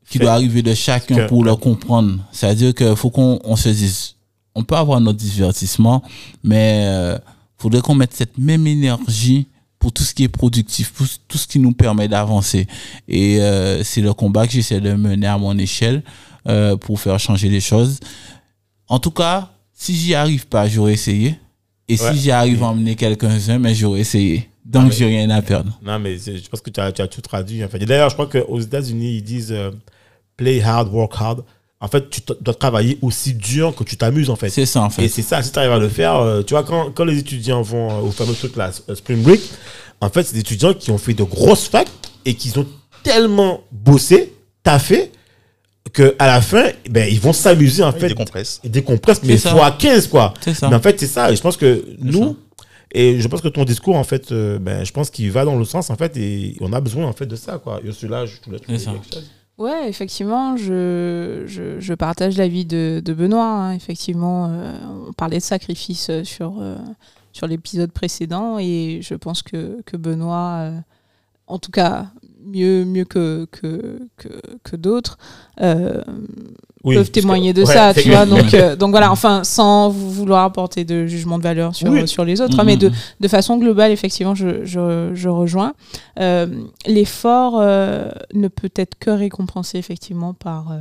qui Fait. doit arriver de chacun Que- pour le comprendre c'est à dire qu'il faut qu'on on se dise on peut avoir notre divertissement mais euh, faudrait qu'on mette cette même énergie pour tout ce qui est productif, pour tout ce qui nous permet d'avancer. Et euh, c'est le combat que j'essaie de mener à mon échelle euh, pour faire changer les choses. En tout cas, si j'y arrive pas, j'aurais essayé. Et Ouais. si j'y arrive à emmener quelqu'un-un, mais j'aurais essayé. Donc, j'ai rien à perdre. Non, mais je pense que tu as, tu as tout traduit. En fait. Et d'ailleurs, je crois qu'aux États-Unis, ils disent euh, play hard, work hard. En fait, tu dois travailler aussi dur que tu t'amuses, en fait. C'est ça, en Et fait. c'est ça, si tu arrives à le faire, euh, tu vois, quand, quand les étudiants vont euh, au fameux truc là, Spring Break, en fait, c'est des étudiants qui ont fait de grosses facs et qui ont tellement bossé, taffé, que à la fin, ben, ils vont s'amuser, en Ils fait. décompressent. Ils décompressent, mais fois 15, quoi. C'est ça. Mais en fait, c'est ça. Et je pense que nous, et je pense que ton discours, en fait, euh, ben, je pense qu'il va dans le sens, en fait, et on a besoin, en fait, de ça, quoi. Et celui-là, je te laisse C'est ça. quelque chose. Ouais, effectivement, je, je, je partage l'avis de, de Benoît. hein. Effectivement, euh, on parlait de sacrifice euh, sur, euh, sur l'épisode précédent et je pense que, que Benoît, euh, en tout cas, mieux, mieux que, que, que, que d'autres, euh, Oui, peuvent que- témoigner de ouais, ça, tu vois. Donc, euh, donc voilà, enfin, sans vou- vouloir apporter de jugement de valeur sur, Oui. sur les autres, hein, mais de, Mhm. de façon globale, effectivement, je, je, je rejoins. Euh, L'effort ne peut être que récompensé, effectivement, par,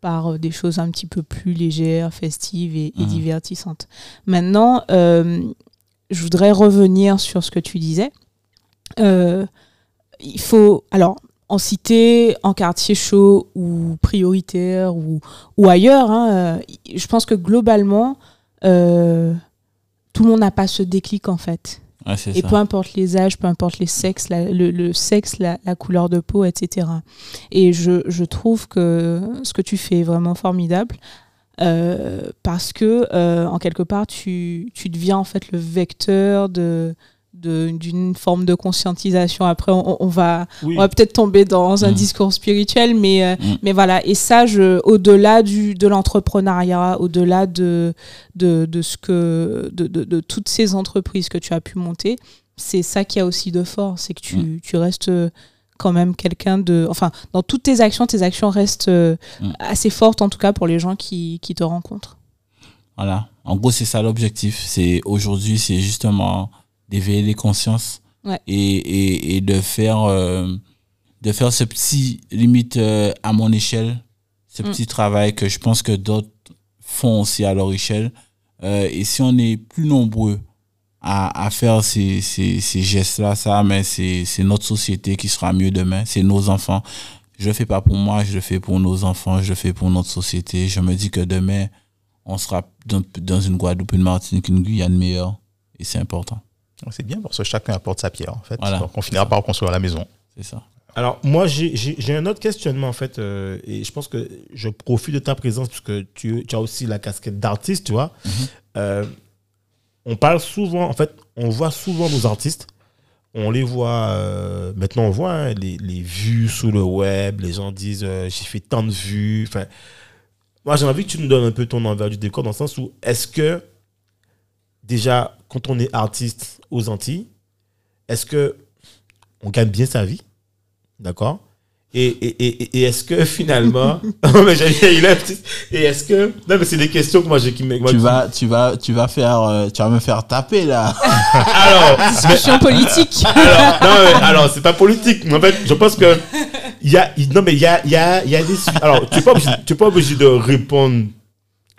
par des choses un petit peu plus légères, festives et, et Mhm. divertissantes. Maintenant, euh, je voudrais revenir sur ce que tu disais. Euh, il faut, alors, en cité, en quartier chaud ou prioritaire ou, ou ailleurs, hein, euh, je pense que globalement, euh, tout le monde n'a pas ce déclic en fait. Ouais, Et ça. peu importe les âges, peu importe les sexes, la- le, le sexe, la, la couleur de peau, etc. Et je, je trouve que ce que tu fais est vraiment formidable euh, parce que, euh, en quelque part, tu, tu deviens en fait le vecteur de- d'une forme de conscientisation. Après, on, on va, Oui. on va peut-être tomber dans un Mm. discours spirituel, mais, euh, Mm. mais voilà. Et ça, je, au-delà du, de l'entrepreneuriat, au-delà de, de, de, ce que, de, de, de toutes ces entreprises que tu as pu monter, c'est ça qui a aussi de fort, c'est que tu, Mm. tu restes euh, quand même quelqu'un de... Enfin, dans toutes tes actions, tes actions restent euh, assez fortes, en tout cas pour les gens qui, qui te rencontrent. Voilà. En gros, c'est ça l'objectif. C'est aujourd'hui, c'est justement d'éveiller les consciences Ouais. et, et, et de faire euh, de faire ce petit limite euh, à mon échelle, ce Mm. petit travail que je pense que d'autres font aussi à leur échelle. Euh, et si on est plus nombreux à, à faire ces, ces, ces gestes-là, ça, mais c'est c'est notre société qui sera mieux demain, c'est nos enfants. Je le fais pas pour moi, je le fais pour nos enfants, je le fais pour notre société. Je me dis que demain, on sera dans, dans une Guadeloupe, une Martinique, une Guyane meilleure, et c'est important. C'est bien parce que chacun apporte sa pierre, en fait. Voilà. Donc, on finira par construire la maison. C'est ça. Alors, moi, j'ai- un autre questionnement, en fait, euh, et je pense que je profite de ta présence, puisque tu, tu as aussi la casquette d'artiste, tu vois. Euh, on parle souvent, en fait, on voit souvent nos artistes, on les voit, euh, maintenant on voit hein, les, les vues sur le web, les gens disent euh, j'ai fait tant de vues. Enfin, moi, j'ai envie que tu nous donnes un peu ton envers du décor, dans le sens où, est-ce que, déjà, quand on est artiste aux Antilles, est-ce que on gagne bien sa vie? D'accord? Et, et, et, et est-ce que finalement. Non, mais il Et est-ce que. Non, mais c'est des questions que moi j'ai qui me. moi, Tu vas, tu vas, tu vas faire, euh, tu vas me faire taper là. Alors, Discussion politique. alors, non, mais alors, c'est pas politique. mais En fait, je pense que. Il y a, non, mais il y a, il y a, il y a des. Alors, tu n'es pas, obligé- tu es pas obligé de répondre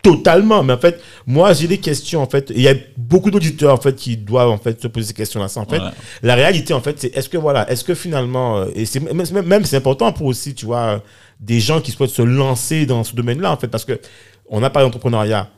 totalement, mais en fait, moi, j'ai des questions, en fait. Il y a beaucoup d'auditeurs, en fait, qui doivent, en fait, se poser ces questions-là. En fait, Voilà. la réalité, en fait, c'est est-ce que, voilà, est-ce que finalement, euh, et c'est même, c'est important pour aussi, tu vois, euh, des gens qui souhaitent se lancer dans ce domaine-là, en fait, parce que on a parlé d'entrepreneuriat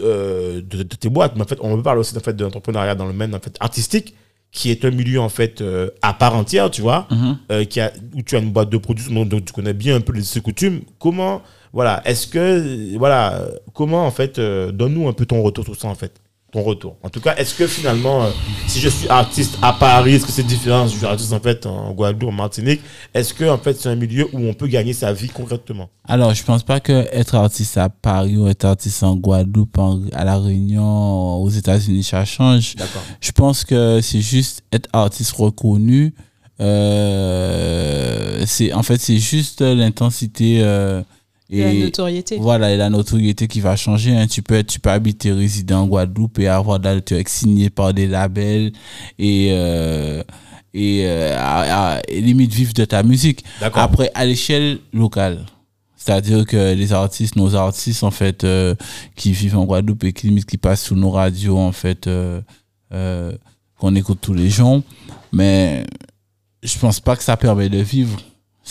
euh, de, de tes boîtes, mais en fait, on peut parler aussi en fait, de l'entrepreneuriat dans le domaine en fait, artistique, qui est un milieu en fait euh, à part entière, tu vois, Mhm. euh, qui a, où tu as une boîte de production dont, dont tu connais bien un peu les coutumes. Comment, voilà, est-ce que, voilà, comment en fait, euh, donne-nous un peu ton retour sur ça en fait, ton retour. En tout cas, est-ce que finalement, euh, si je suis artiste à Paris, est-ce que c'est différent si je suis artiste en fait en Guadeloupe, en Martinique Est-ce que en fait c'est un milieu où on peut gagner sa vie concrètement? Alors, je pense pas que être artiste à Paris ou être artiste en Guadeloupe, en- à la Réunion, aux États-Unis, ça change. D'accord. Je pense que c'est juste être artiste reconnu. Euh, c'est en fait c'est juste l'intensité euh, Et la notoriété. voilà et la notoriété qui va changer. hein. Tu peux être, tu peux habiter résident en Guadeloupe et avoir de la- signé par des labels et euh, et, euh, à- à- et limite vivre de ta musique. D'accord. Après, à l'échelle locale, c'est-à-dire que les artistes, nos artistes, en fait, euh, qui vivent en Guadeloupe et qui limite qui passent sur nos radios, en fait, euh, euh, qu'on écoute tous les jours, mais je pense pas que ça permet de vivre.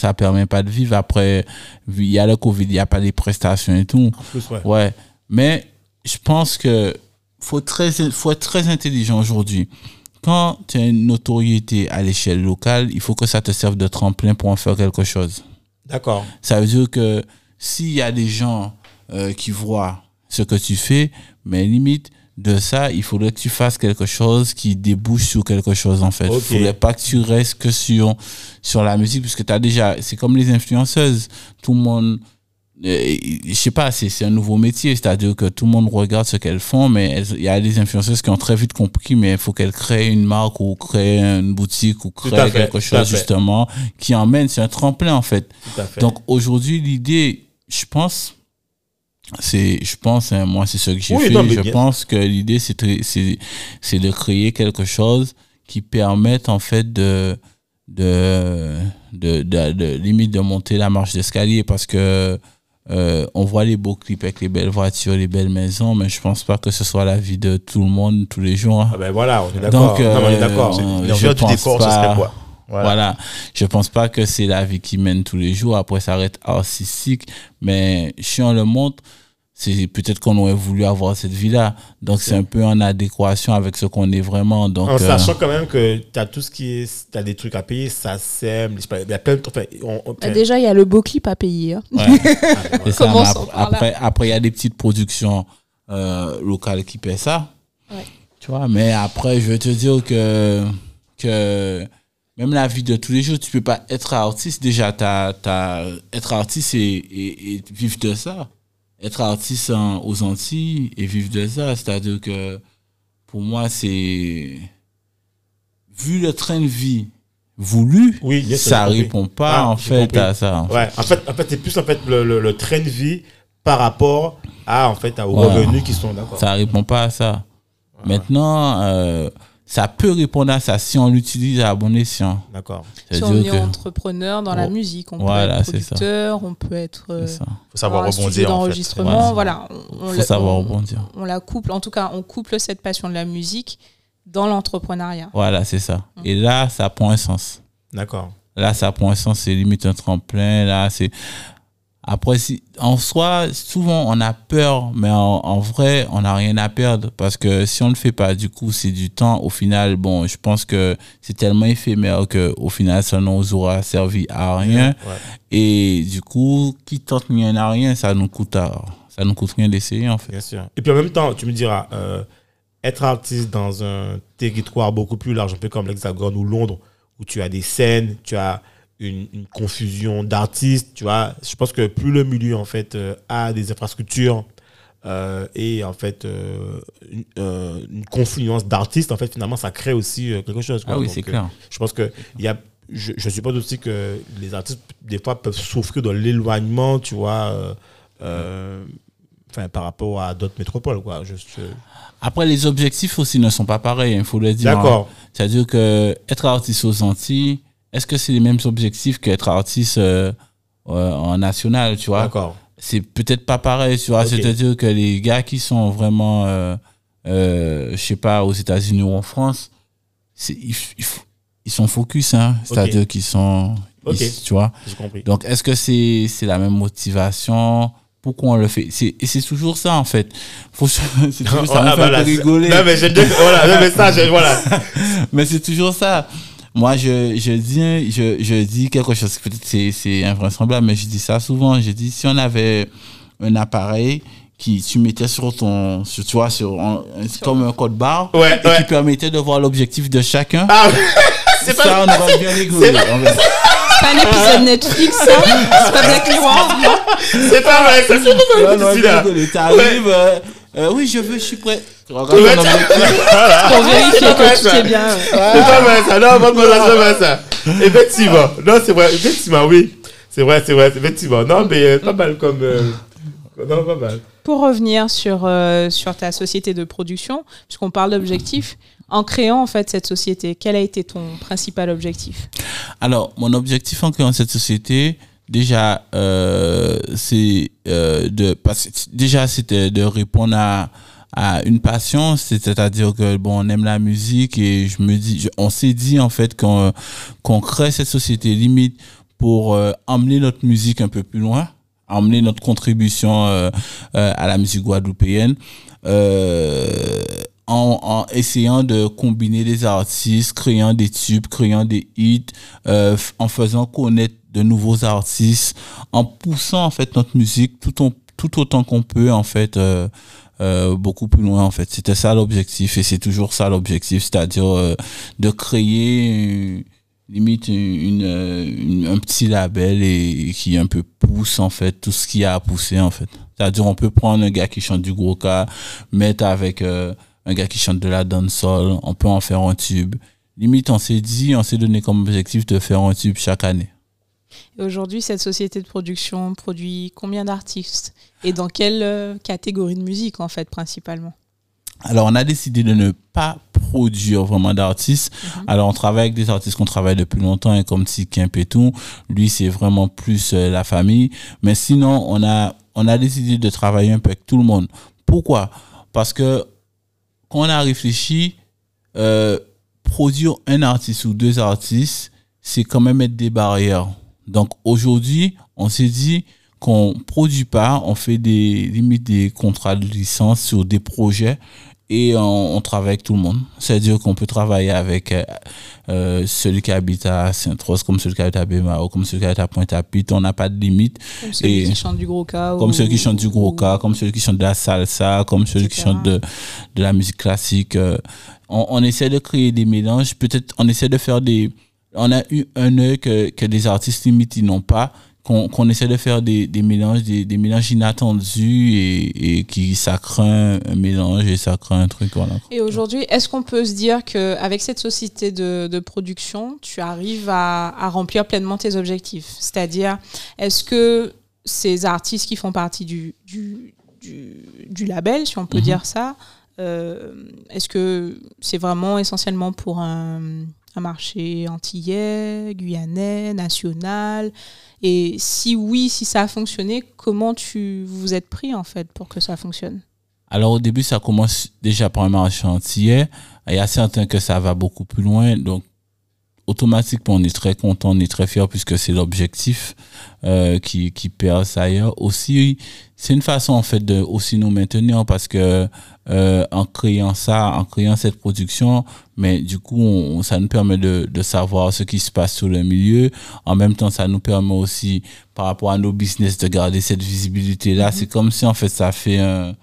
Ça permet pas de vivre. Après, il y a le Covid, il y a pas les prestations et tout. En plus, ouais. Ouais, mais je pense que faut très faut être très intelligent aujourd'hui. Quand tu as une notoriété à l'échelle locale, il faut que ça te serve de tremplin pour en faire quelque chose. D'accord. Ça veut dire que s'il y a des gens euh, qui voient ce que tu fais, mais limite de ça, il faudrait que tu fasses quelque chose qui débouche sur quelque chose en fait. Il faudrait pas que tu restes que sur sur la musique puisque tu as déjà c'est comme les influenceuses, tout le monde euh, je sais pas, c'est c'est un nouveau métier, c'est-à-dire que tout le monde regarde ce qu'elles font, mais il y a des influenceuses qui ont très vite compris, mais il faut qu'elles créent une marque ou créent une boutique ou créent fait, quelque chose justement qui emmène, c'est un tremplin en fait. Donc aujourd'hui, l'idée, je pense, c'est, je pense, hein, moi c'est ce que j'ai Oui, fait. non, je bien- pense que l'idée c'est, de- c'est, c'est de créer quelque chose qui permette en fait de, de, de, de, de- limite de monter la marche d'escalier parce que euh, on voit les beaux clips avec les belles voitures, les belles maisons, mais je pense pas que ce soit la vie de tout le monde tous les jours. hein. Ah ben voilà, on est d'accord. Mais on est euh, d'accord. L'envers je du pense décor, ce pas- serait quoi? Voilà. Voilà. Je pense pas que c'est la vie qui mène tous les jours. Après, ça reste artistique. Mais si on le montre, c'est peut-être qu'on aurait voulu avoir cette vie-là. Donc, c'est un peu en adéquation avec ce qu'on est vraiment. Donc, En euh, sachant quand même que tu as tout ce qui est. Tu as des trucs à payer, ça sème. Il y a plein de trucs. enfin, on- on- Bah, déjà, il y a le beau clip à payer. hein. ouais. Ça, Commençons après- après, il y a des petites productions euh, locales qui paient ça. Ouais. Tu vois, mais après, je veux te dire que, que même la vie de tous les jours, tu peux pas être artiste. Déjà, t'as, t'as, être artiste et, et, et vivre de ça. Être artiste en- aux Antilles et vivre de ça. C'est-à-dire que pour moi, c'est. Vu le train de vie voulu, Oui, sûr, ça compris. répond pas Ah, en fait compris. à ça. en fait. Ouais, en fait, en fait c'est plus en fait, le, le, le train de vie par rapport à, en fait, aux Ouais. revenus qui sont d'accord. Ça répond pas à ça. Maintenant, euh, ça peut répondre à ça si on l'utilise à bon escient. D'accord. Si on est que entrepreneur dans la Oh. musique, on Voilà, peut être ça. producteur, on peut être euh, c'est ça. faut savoir rebondir en fait. Voilà, on, on Faut la- savoir on- rebondir. on la couple. En tout cas, on couple cette passion de la musique dans l'entrepreneuriat. Voilà, c'est ça. Et là, ça prend un sens. D'accord. Là, ça prend un sens, c'est limite un tremplin. Là, c'est. Après, si, en soi, souvent, on a peur, mais en, en vrai, on n'a rien à perdre. Parce que si on ne le fait pas, du coup, c'est du temps. Au final, bon, je pense que c'est tellement éphémère que au final, ça nous aura servi à rien. Ouais. Et du coup, qui tente rien à rien, ça nous coûte, à- ça nous coûte rien d'essayer, en fait. Bien sûr. Et puis en même temps, tu me diras, euh, être artiste dans un territoire beaucoup plus large, un peu comme l'Hexagone ou Londres, où tu as des scènes, tu as une, une confusion d'artistes, tu vois. Je pense que plus le milieu, en fait, euh, a des infrastructures euh, et, en fait, euh, une, une confluence d'artistes, en fait, finalement, ça crée aussi quelque chose. quoi. Ah oui, c'est clair. je pense que il y a je, je suppose aussi que les artistes des fois peuvent souffrir de l'éloignement tu vois euh, euh, par rapport à d'autres métropoles quoi je, je- Après, les objectifs aussi ne sont pas pareils, il faut le dire. d'accord C'est-à-dire que être artiste aux Antilles, est-ce que c'est les mêmes objectifs qu'être artiste euh, euh, en national, tu vois? D'accord C'est peut-être pas pareil, tu vois? C'est-à-dire que les gars qui sont vraiment, euh, je sais pas, aux États-Unis ou en France, c'est- ils, ils, ils sont focus, hein. C'est-à-dire qu'ils sont, ils- tu vois? j'ai compris Donc, est-ce que c'est c'est la même motivation? Pourquoi on le fait? C'est- Et c'est toujours ça, en fait. Faut, c'est toujours ça, ah, fait rigoler. non mais voilà non, mais ça je- voilà Mais c'est toujours ça. Moi, je, je, dis, je, je dis quelque chose, peut-être c'est, c'est invraisemblable, mais je dis ça souvent. Je dis, si on avait un appareil qui tu mettais sur ton, sur, tu vois, sur, un- comme un code barre, Ouais, et ouais. qui permettait de voir l'objectif de chacun, ah c'est pas ça, on aurait bien rigolé. C'est pas un épisode Netflix, ça C'est pas Black Mirror non c'est pas vrai ça c'est pas vrai. T'arrives, euh, euh, oui, je veux, je suis prêt. Pour vérifier que tout est bien. c'est pas vrai ça. Non pas ça c'est pas ça. Effectivement. Non c'est vrai. Effectivement oui. C'est vrai c'est vrai. Effectivement. Non mais euh, pas mal comme euh, non pas mal. Pour revenir sur, euh, sur ta société de production, puisqu'on parle d'objectifs, en créant en fait cette société, quel a été ton principal objectif? Alors, mon objectif en créant cette société, déjà, euh, c'est euh, de parce, déjà c'était de répondre à à une passion, c'est-à-dire que bon, on aime la musique et je me dis, on s'est dit en fait qu'on crée cette société limite pour euh, emmener notre musique un peu plus loin, emmener notre contribution euh, euh, à la musique guadeloupéenne. Euh, en, en essayant de combiner des artistes, créant des tubes, créant des hits, euh, en faisant connaître de nouveaux artistes, en poussant en fait notre musique tout, tout autant qu'on peut en fait euh, beaucoup plus loin en fait. C'était ça l'objectif et c'est toujours ça l'objectif, c'est-à-dire euh, de créer euh, limite une, euh, une- un petit label et, qui un peu pousse en fait tout ce qu'il y a à pousser en fait. C'est-à-dire on peut prendre un gars qui chante du gros cas, mettre avec euh, un gars qui chante de la dancehall, on peut en faire un tube. Limite on s'est dit, on s'est donné comme objectif de faire un tube chaque année. Et aujourd'hui, cette société de production produit combien d'artistes Et dans quelle euh, catégorie de musique en fait principalement? Alors, on a décidé de ne pas produire vraiment d'artistes. Alors, on travaille avec des artistes qu'on travaille depuis longtemps, hein, comme Tikimp et tout. Lui, c'est vraiment plus euh, la famille. Mais sinon, on a, on a décidé de travailler un peu avec tout le monde. Pourquoi? Parce que quand on a réfléchi, euh, produire un artiste ou deux artistes, c'est quand même mettre des barrières. Donc aujourd'hui, on s'est dit qu'on produit pas, on fait des limite des contrats de licence sur des projets et on, on travaille avec tout le monde. C'est-à-dire qu'on peut travailler avec euh, euh, celui qui habite à Saint-Rose, comme celui qui habite à Bémao, comme celui qui habite à Pointe-à-Pitre. On n'a pas de limite. Comme celui Et- qui chante du gros cas Comme ou- ceux qui chantent du gros cas, comme ceux qui chantent de la salsa, comme ceux qui Etc. chantent de, de la musique classique. Euh, On, on essaie de créer des mélanges. Peut-être on essaie de faire des. On a eu un œil que, que des artistes limites n'ont pas. Qu'on qu'on essaie de faire des, des mélanges, des, des mélanges inattendus et, et qui ça crée un mélange et ça crée un truc. Voilà. Et aujourd'hui, est-ce qu'on peut se dire qu'avec cette société de, de production, tu arrives à, à remplir pleinement tes objectifs? C'est-à-dire, est-ce que ces artistes qui font partie du, du, du, du label, si on peut Mhm. dire ça, euh, est-ce que c'est vraiment essentiellement pour un, un marché antillais, guyanais, national Et si oui, si ça a fonctionné, comment tu vous êtes pris en fait pour que ça fonctionne? Alors au début, ça commence déjà par un marché entier. Il y a certains que ça va beaucoup plus loin. Donc automatiquement, on est très content, on est très fier puisque c'est l'objectif euh, qui, qui perce ailleurs. Aussi, c'est une façon en fait de aussi nous maintenir parce que euh, en créant ça, en créant cette production, mais du coup, on- ça nous permet de, de savoir ce qui se passe sur le milieu. En même temps, ça nous permet aussi, par rapport à nos business, de garder cette visibilité-là. C'est comme si en fait ça fait un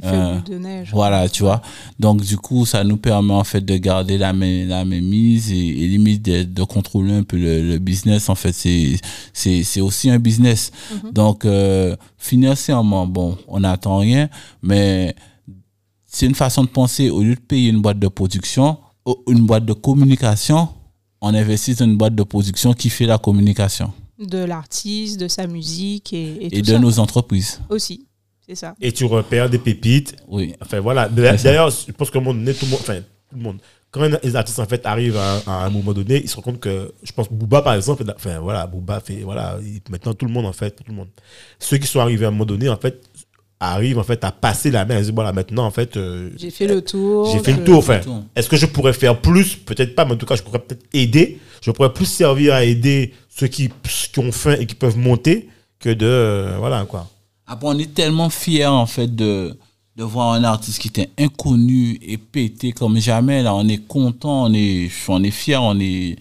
Il fait Euh, boule de neige. voilà, tu vois. Donc, du coup, ça nous permet en fait de garder la main, la main mise et, et limite de, de contrôler un peu le, le business. En fait, c'est, aussi un business. Donc, euh, financièrement, bon, on n'attend rien, mais c'est une façon de penser. Au lieu de payer une boîte de production, une boîte de communication, on investit dans une boîte de production qui fait la communication De l'artiste, de sa musique et, et et tout de ça. nos entreprises. Aussi, c'est ça. Et tu repères des pépites. Oui. Enfin, voilà. D'ailleurs, je pense que le monde, tout le monde, enfin, tout le monde, quand les artistes, en fait, arrivent à, à un moment donné, ils se rendent compte que, je pense, Booba, par exemple, enfin, voilà, Booba fait, voilà, il- maintenant, tout le monde, en fait, tout le monde. Ceux qui sont arrivés à un moment donné, en fait, arrivent, en fait, à passer la main. Ils disent, voilà, maintenant, en fait, euh, J'ai fait le tour. j'ai fait le tour. Enfin, est-ce que je pourrais faire plus? Peut-être pas, mais en tout cas, je pourrais peut-être aider. Je pourrais plus servir à aider ceux qui, qui ont faim et qui peuvent monter que de, euh, voilà, quoi. Après, on est tellement fiers, en fait, de, de voir un artiste qui était inconnu et pété comme jamais. Là, on est content, on est, on est fiers, on est.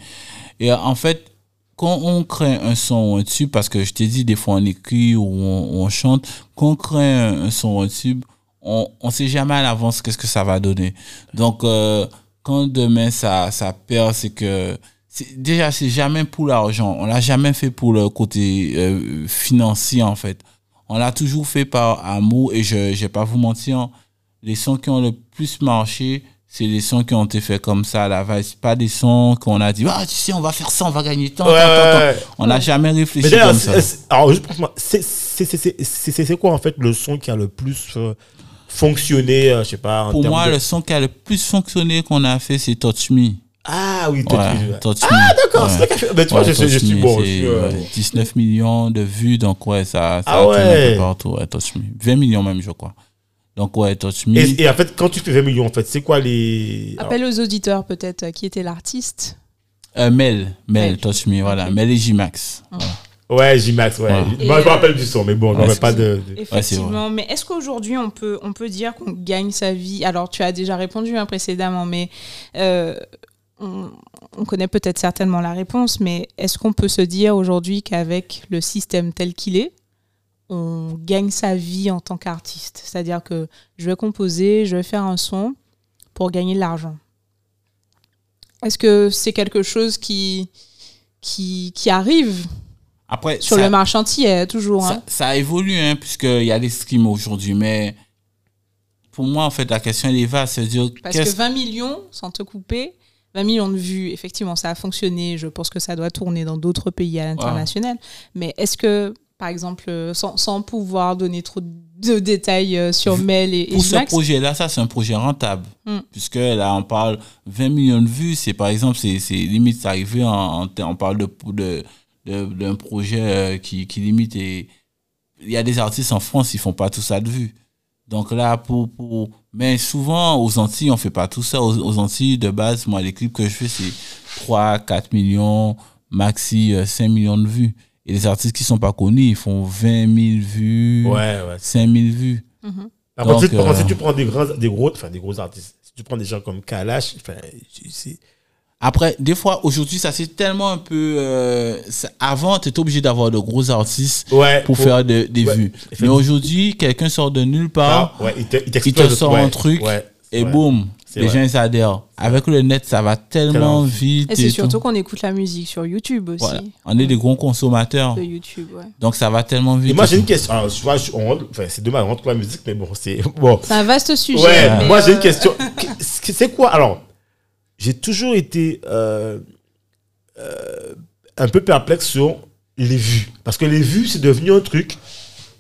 Et en fait, quand on crée un son ou un tube, parce que je t'ai dit, des fois on écrit ou on, chante, quand on crée un, son ou un tube, on ne sait jamais à l'avance qu'est-ce que ça va donner. Donc, euh, quand demain ça, ça perd, c'est que. Déjà, c'est jamais pour l'argent. On l'a jamais fait pour le côté euh, financier, en fait. On l'a toujours fait par amour et je ne vais pas vous mentir, les sons qui ont le plus marché, c'est les sons qui ont été faits comme ça à la va pas des sons qu'on a dit, ah, tu sais, on va faire ça, on va gagner tant, tant, tant, tant. ouais. On n'a jamais Mais réfléchi comme ça. alors, juste pour moi, c'est- c'est c'est- c'est- c'est- c'est quoi en fait le son qui a le plus euh, fonctionné, euh, je sais pas, en Pour moi, de- le son qui a le plus fonctionné qu'on a fait, c'est Touch Me. Ah oui, Ouais, Touch Me. Ah d'accord, c'est Ouais. Mais tu vois, Ouais, je, suis- je Touch suis Me, bon. je c'est, suis, euh, ouais, 19 millions de vues, donc ouais, ça, ça Ah a ouais. partout, ouais, Touch Me. 20 millions même, je crois. Donc ouais, Touch Me. Et, et en fait, quand tu fais 20 millions, en fait, c'est quoi les. alors, Appelle aux auditeurs peut-être euh, qui était l'artiste. Euh, Mel, Mel, Mel. Touch Me, voilà. Mel et J-Max. Ah. Ouais, J-Max, ouais. Ouais. Moi, je me rappelle du son, mais bon, c'est pas de. de- Effectivement, mais est-ce qu'aujourd'hui on peut, on peut dire qu'on gagne sa vie? Alors tu as déjà répondu hein, précédemment, mais euh, on, on connaît peut-être certainement la réponse, mais est-ce qu'on peut se dire aujourd'hui qu'avec le système tel qu'il est, on gagne sa vie en tant qu'artiste? C'est-à-dire que je vais composer, je vais faire un son pour gagner de l'argent. Est-ce que c'est quelque chose qui, qui, qui arrive? Après, sur ça, le marché entier, toujours hein ça, ça évolue, hein, puisqu'il y a des streams aujourd'hui, mais pour moi, en fait, la question elle est vaste. C'est-à-dire, Parce que qu'est-ce 20 millions, sans te couper, 20 millions de vues, effectivement, ça a fonctionné. Je pense que ça doit tourner dans d'autres pays à l'international. Mais est-ce que, par exemple, sans, sans pouvoir donner trop de détails euh, sur Mel et, et pour ce projet-là, ça, c'est un projet rentable. Hmm. Puisque là, on parle 20 millions de vues. C'est par exemple, c'est limite c'est arrivé en, on parle de de- de- d'un projet euh, qui, qui limite il y a des artistes en France, ils font pas tout ça de vues. Donc là, pour, pour, mais souvent, aux Antilles, on fait pas tout ça. Aux, aux Antilles, de base, moi, les clips que je fais, c'est 3, 4 millions, maxi euh, 5 millions de vues. Et les artistes qui sont pas connus, ils font 20 000 vues, Ouais, ouais. 5 000 vues. Donc, si, euh, tu prends des grands, des gros, enfin, des gros artistes, si tu prends des gens comme Kalash, enfin, c'est. Après, des fois, aujourd'hui, ça c'est tellement un peu. euh, avant, tu étais obligé d'avoir de gros artistes Ouais. pour faire de- des ouais, vues. Mais aujourd'hui, quelqu'un sort de nulle part Ah, ouais, il te, il il t'explose te le- sort ouais, un truc et boum, les vrai. gens ils adhèrent. Avec le net, ça va tellement Tellement vite. et c'est surtout tout. qu'on écoute la musique sur YouTube aussi. Voilà. On est des gros consommateurs. De YouTube, ouais. Donc ça va tellement vite. Et moi, j'ai une question. Alors, tu vois, je- on rentre- enfin, c'est dommage, on rentre pour la musique, mais bon, c'est. Bon. C'est un vaste sujet. Moi j'ai euh, une question. Qu'est- C'est quoi Alors, j'ai toujours été euh, euh, un peu perplexe sur les vues. Parce que les vues, c'est devenu un truc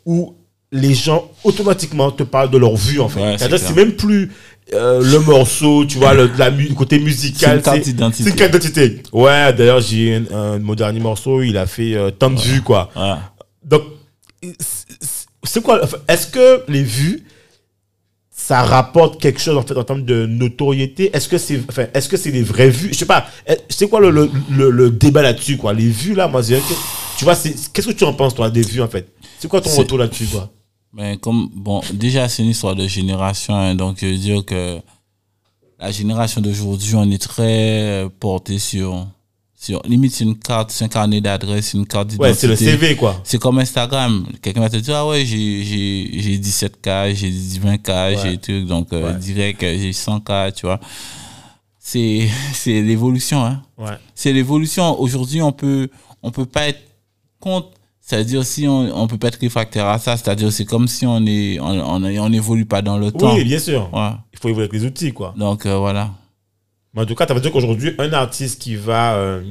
où les gens automatiquement te parlent de leurs vues, en fait. Ouais, c'est c'est même plus euh, le morceau, tu vois, le, la mu- le côté C'est musical. une carte C'est d'identité. c'est une carte d'identité. Ouais, d'ailleurs, j'ai mon dernier morceau, il a fait tant de vues, quoi. Donc, c'est- c'est quoi Est-ce que les vues, ça rapporte quelque chose en fait en termes de notoriété? Est-ce que c'est enfin, est-ce que c'est des vraies vues? Je sais pas. est- C'est quoi le, le, le- le débat là-dessus quoi? Les vues là, moi, je que- tu vois, c'est- qu'est-ce que tu en penses toi des vues en fait? C'est quoi ton retour là-dessus quoi Mais comme, bon, déjà, c'est une histoire de génération. hein, donc, je veux dire que la génération d'aujourd'hui, on est très euh, porté sur. Limite, c'est une carte, c'est un carnet d'adresse, une carte d'identité. Ouais, c'est le CV quoi. C'est comme Instagram. Quelqu'un va te dire, ah ouais, j'ai, j'ai, j'ai 17K, j'ai 20K, j'ai truc, donc euh, Ouais. direct, euh, j'ai 100K, tu vois. C'est, c'est l'évolution, hein. Ouais. C'est l'évolution. Aujourd'hui, on peut, on peut pas être contre. C'est-à-dire, si on, on peut pas être réfractaire à ça, c'est-à-dire, c'est comme si on est, on, on, on évolue pas dans le temps. Oui, bien sûr. Ouais. Il faut évoluer avec les outils quoi. Donc, euh, voilà. Mais en tout cas, ça veut dire qu'aujourd'hui, un artiste qui va. euh,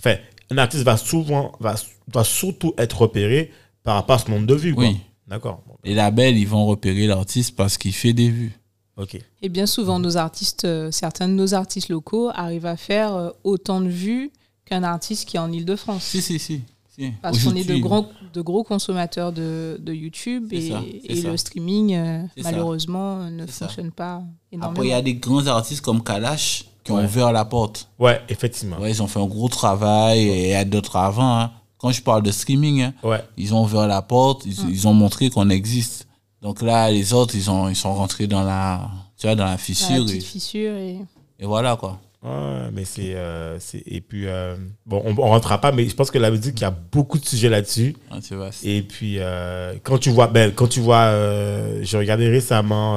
Enfin, un artiste va souvent. Va, va surtout être repéré par rapport à ce nombre de vues. Oui. D'accord. Bon, Les labels, ils vont repérer l'artiste parce qu'il fait des vues. ok. Et bien souvent, nos artistes, euh, certains de nos artistes locaux arrivent à faire euh, autant de vues qu'un artiste qui est en Ile-de-France. Si, si, si. si. Parce qu'on est de gros, de gros consommateurs de, de YouTube et, ça, et le streaming, euh, ça. malheureusement, ne ça. fonctionne pas énormément. Après, il y a des grands artistes comme Kalash qui ont Ouais. ouvert la porte. Ouais, effectivement. Ouais, ils ont fait un gros travail et il y a d'autres avant. hein. Quand je parle de streaming, hein, Ouais. ils ont ouvert la porte, ils, ils ont montré qu'on existe. Donc là, les autres, ils, ont, ils sont rentrés dans la, tu vois, dans la Dans la fissure. petite et, fissure et... et voilà, quoi. Ouais, mais c'est. euh, c'est- et puis, euh, bon, on, on rentrera pas, mais je pense que la musique, il y a beaucoup de sujets là-dessus. Tu vois, c'est- Et puis, euh, quand tu vois. Ben, quand tu vois. euh, J'ai regardé récemment.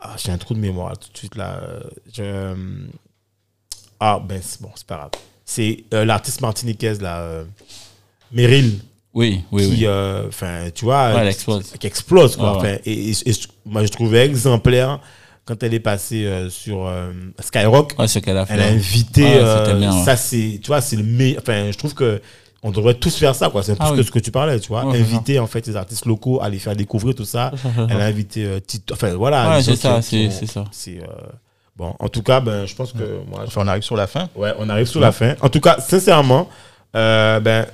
Ah, j'ai un trou de mémoire tout de suite là. euh, Je, euh, ah, ben, c'est bon, c'est pas grave. C'est euh, l'artiste martiniquaise là. euh, Meryl. Oui, oui, qui, oui. euh, enfin, tu vois, Ouais, elle qui- explose. qui explose, quoi. Ouais, ouais. Et, et- et moi, je trouvais exemplaire quand elle est passée euh, sur euh, Skyrock. Ouais, ce qu'elle a fait. Elle a invité, Ouais, euh, bien, ouais. ça c'est, tu vois, c'est le meilleur. Enfin, je trouve que on devrait tous faire ça, quoi. C'est Ah oui. que ce que tu parlais, tu vois. Ouais, c'est inviter en fait les artistes locaux à les faire découvrir tout ça. Elle a invité euh, Tito. Enfin voilà. Ouais, c'est ça, c'est ça. c'est, euh, bon. En tout cas, ben, je pense que moi, Enfin, on arrive sur la fin. Ouais, on arrive sur la fin. En tout cas, sincèrement, euh, ben,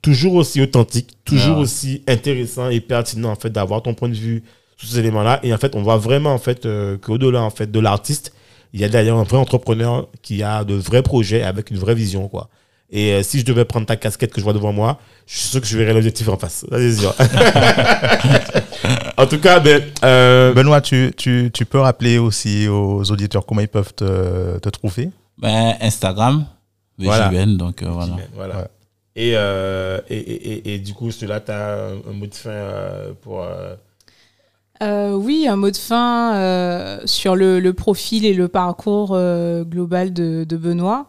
toujours aussi authentique, toujours Ouais. aussi intéressant et pertinent en fait d'avoir ton point de vue sur ces éléments-là. Et en fait, on voit vraiment en fait euh, qu'au-delà en fait de l'artiste, il y a d'ailleurs un vrai entrepreneur qui a de vrais projets avec une vraie vision, quoi. Et euh, si je devais prendre ta casquette que je vois devant moi, je suis sûr que je verrais l'objectif en face. Ça, c'est sûr. en tout cas, ben, euh, Benoît, tu, tu, tu peux rappeler aussi aux auditeurs comment ils peuvent te, te trouver? Ben, Instagram, Voilà. Donc euh, voilà. Voilà. Ouais. Et, euh, et, et, et, et du coup, celui-là, tu as un, un mot de fin euh, pour. euh, Euh, oui, un mot de fin euh, sur le, le profil et le parcours euh, global de, de Benoît.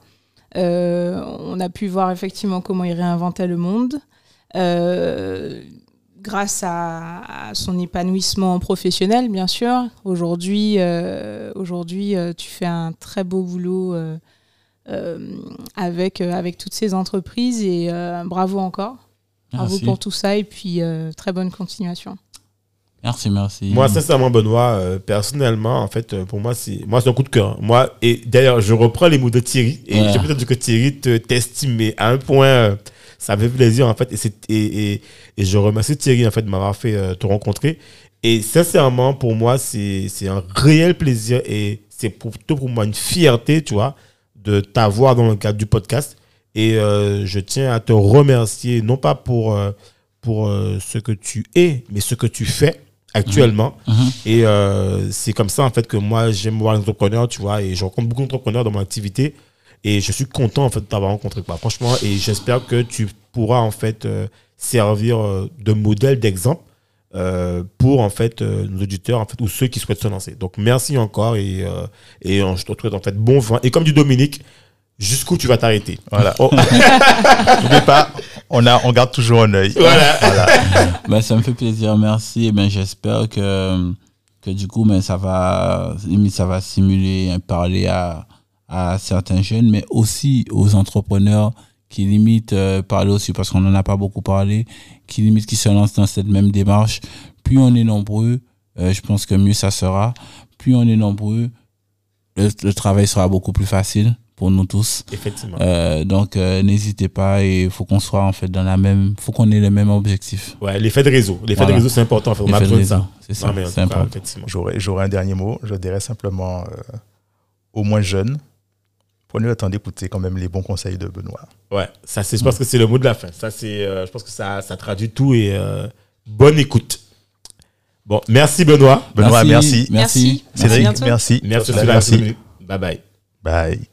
Euh, on a pu voir effectivement comment il réinventait le monde. Euh, grâce à, à son épanouissement professionnel, bien sûr. Aujourd'hui, euh, aujourd'hui tu fais un très beau boulot euh, avec, euh, avec toutes ces entreprises et euh, bravo encore. Bravo Merci. pour tout ça et puis très bonne continuation. Merci, merci. Moi, sincèrement, Benoît, euh, personnellement, en fait, euh, pour moi, c'est moi c'est un coup de cœur. Moi, et d'ailleurs, je reprends les mots de Thierry. Et Ouais. j'ai peut-être dit que Thierry te- t'estime, mais à un point, euh, ça fait plaisir, en fait. Et, c'est- et, et, et je remercie Thierry, en fait, de m'avoir fait te rencontrer. Et sincèrement, pour moi, c'est c'est un réel plaisir et c'est plutôt pour moi une fierté, tu vois, de t'avoir dans le cadre du podcast. Et je tiens à te remercier, non pas pour, pour ce que tu es, mais ce que tu fais actuellement. Mhm. Et euh, c'est comme ça, en fait, que moi, j'aime voir les entrepreneurs, tu vois, et je rencontre beaucoup d'entrepreneurs dans mon activité. Et je suis content, en fait, de t'avoir rencontré, quoi. Franchement, et j'espère que tu pourras, en fait, euh, servir euh, de modèle, d'exemple euh, pour, en fait, nos auditeurs, en fait, ou ceux qui souhaitent se lancer. Donc, merci encore et, et je te souhaite, en fait, bon vent. Et comme dit Dominique, jusqu'où tu vas t'arrêter? Voilà. Oh, N'oubliez pas, on, a, on garde toujours un œil. voilà. Ben, ça me fait plaisir, merci. Et ben, j'espère que, que du coup, ben, ça va, ça va stimuler, parler à, à certains jeunes, mais aussi aux entrepreneurs qui limite euh, parler aussi, parce qu'on n'en a pas beaucoup parlé, qui limite qui se lancent dans cette même démarche. Plus on est nombreux, euh, je pense que mieux ça sera. Plus on est nombreux, le, le travail sera beaucoup plus facile pour nous tous. Effectivement. Euh, donc euh, n'hésitez pas et il faut qu'on soit en fait dans la même, faut qu'on ait les mêmes objectifs. Ouais, l'effet de réseau. L'effet Voilà. de réseau, c'est important. En fait. On a besoin de ça. C'est ça, c'est important. effectivement. J'aurais un dernier mot. Je dirais simplement euh, aux moins jeunes, prenez le temps d'écouter quand même les bons conseils de Benoît. Ouais, ça, c'est, je pense que c'est le mot de la fin. Ça, c'est, euh, je pense que ça, ça traduit tout et euh, bonne écoute. Bon, merci Benoît. Benoît, merci. Merci. Cédric, bientôt. merci. Merci, Merci. merci. Bye bye. Bye.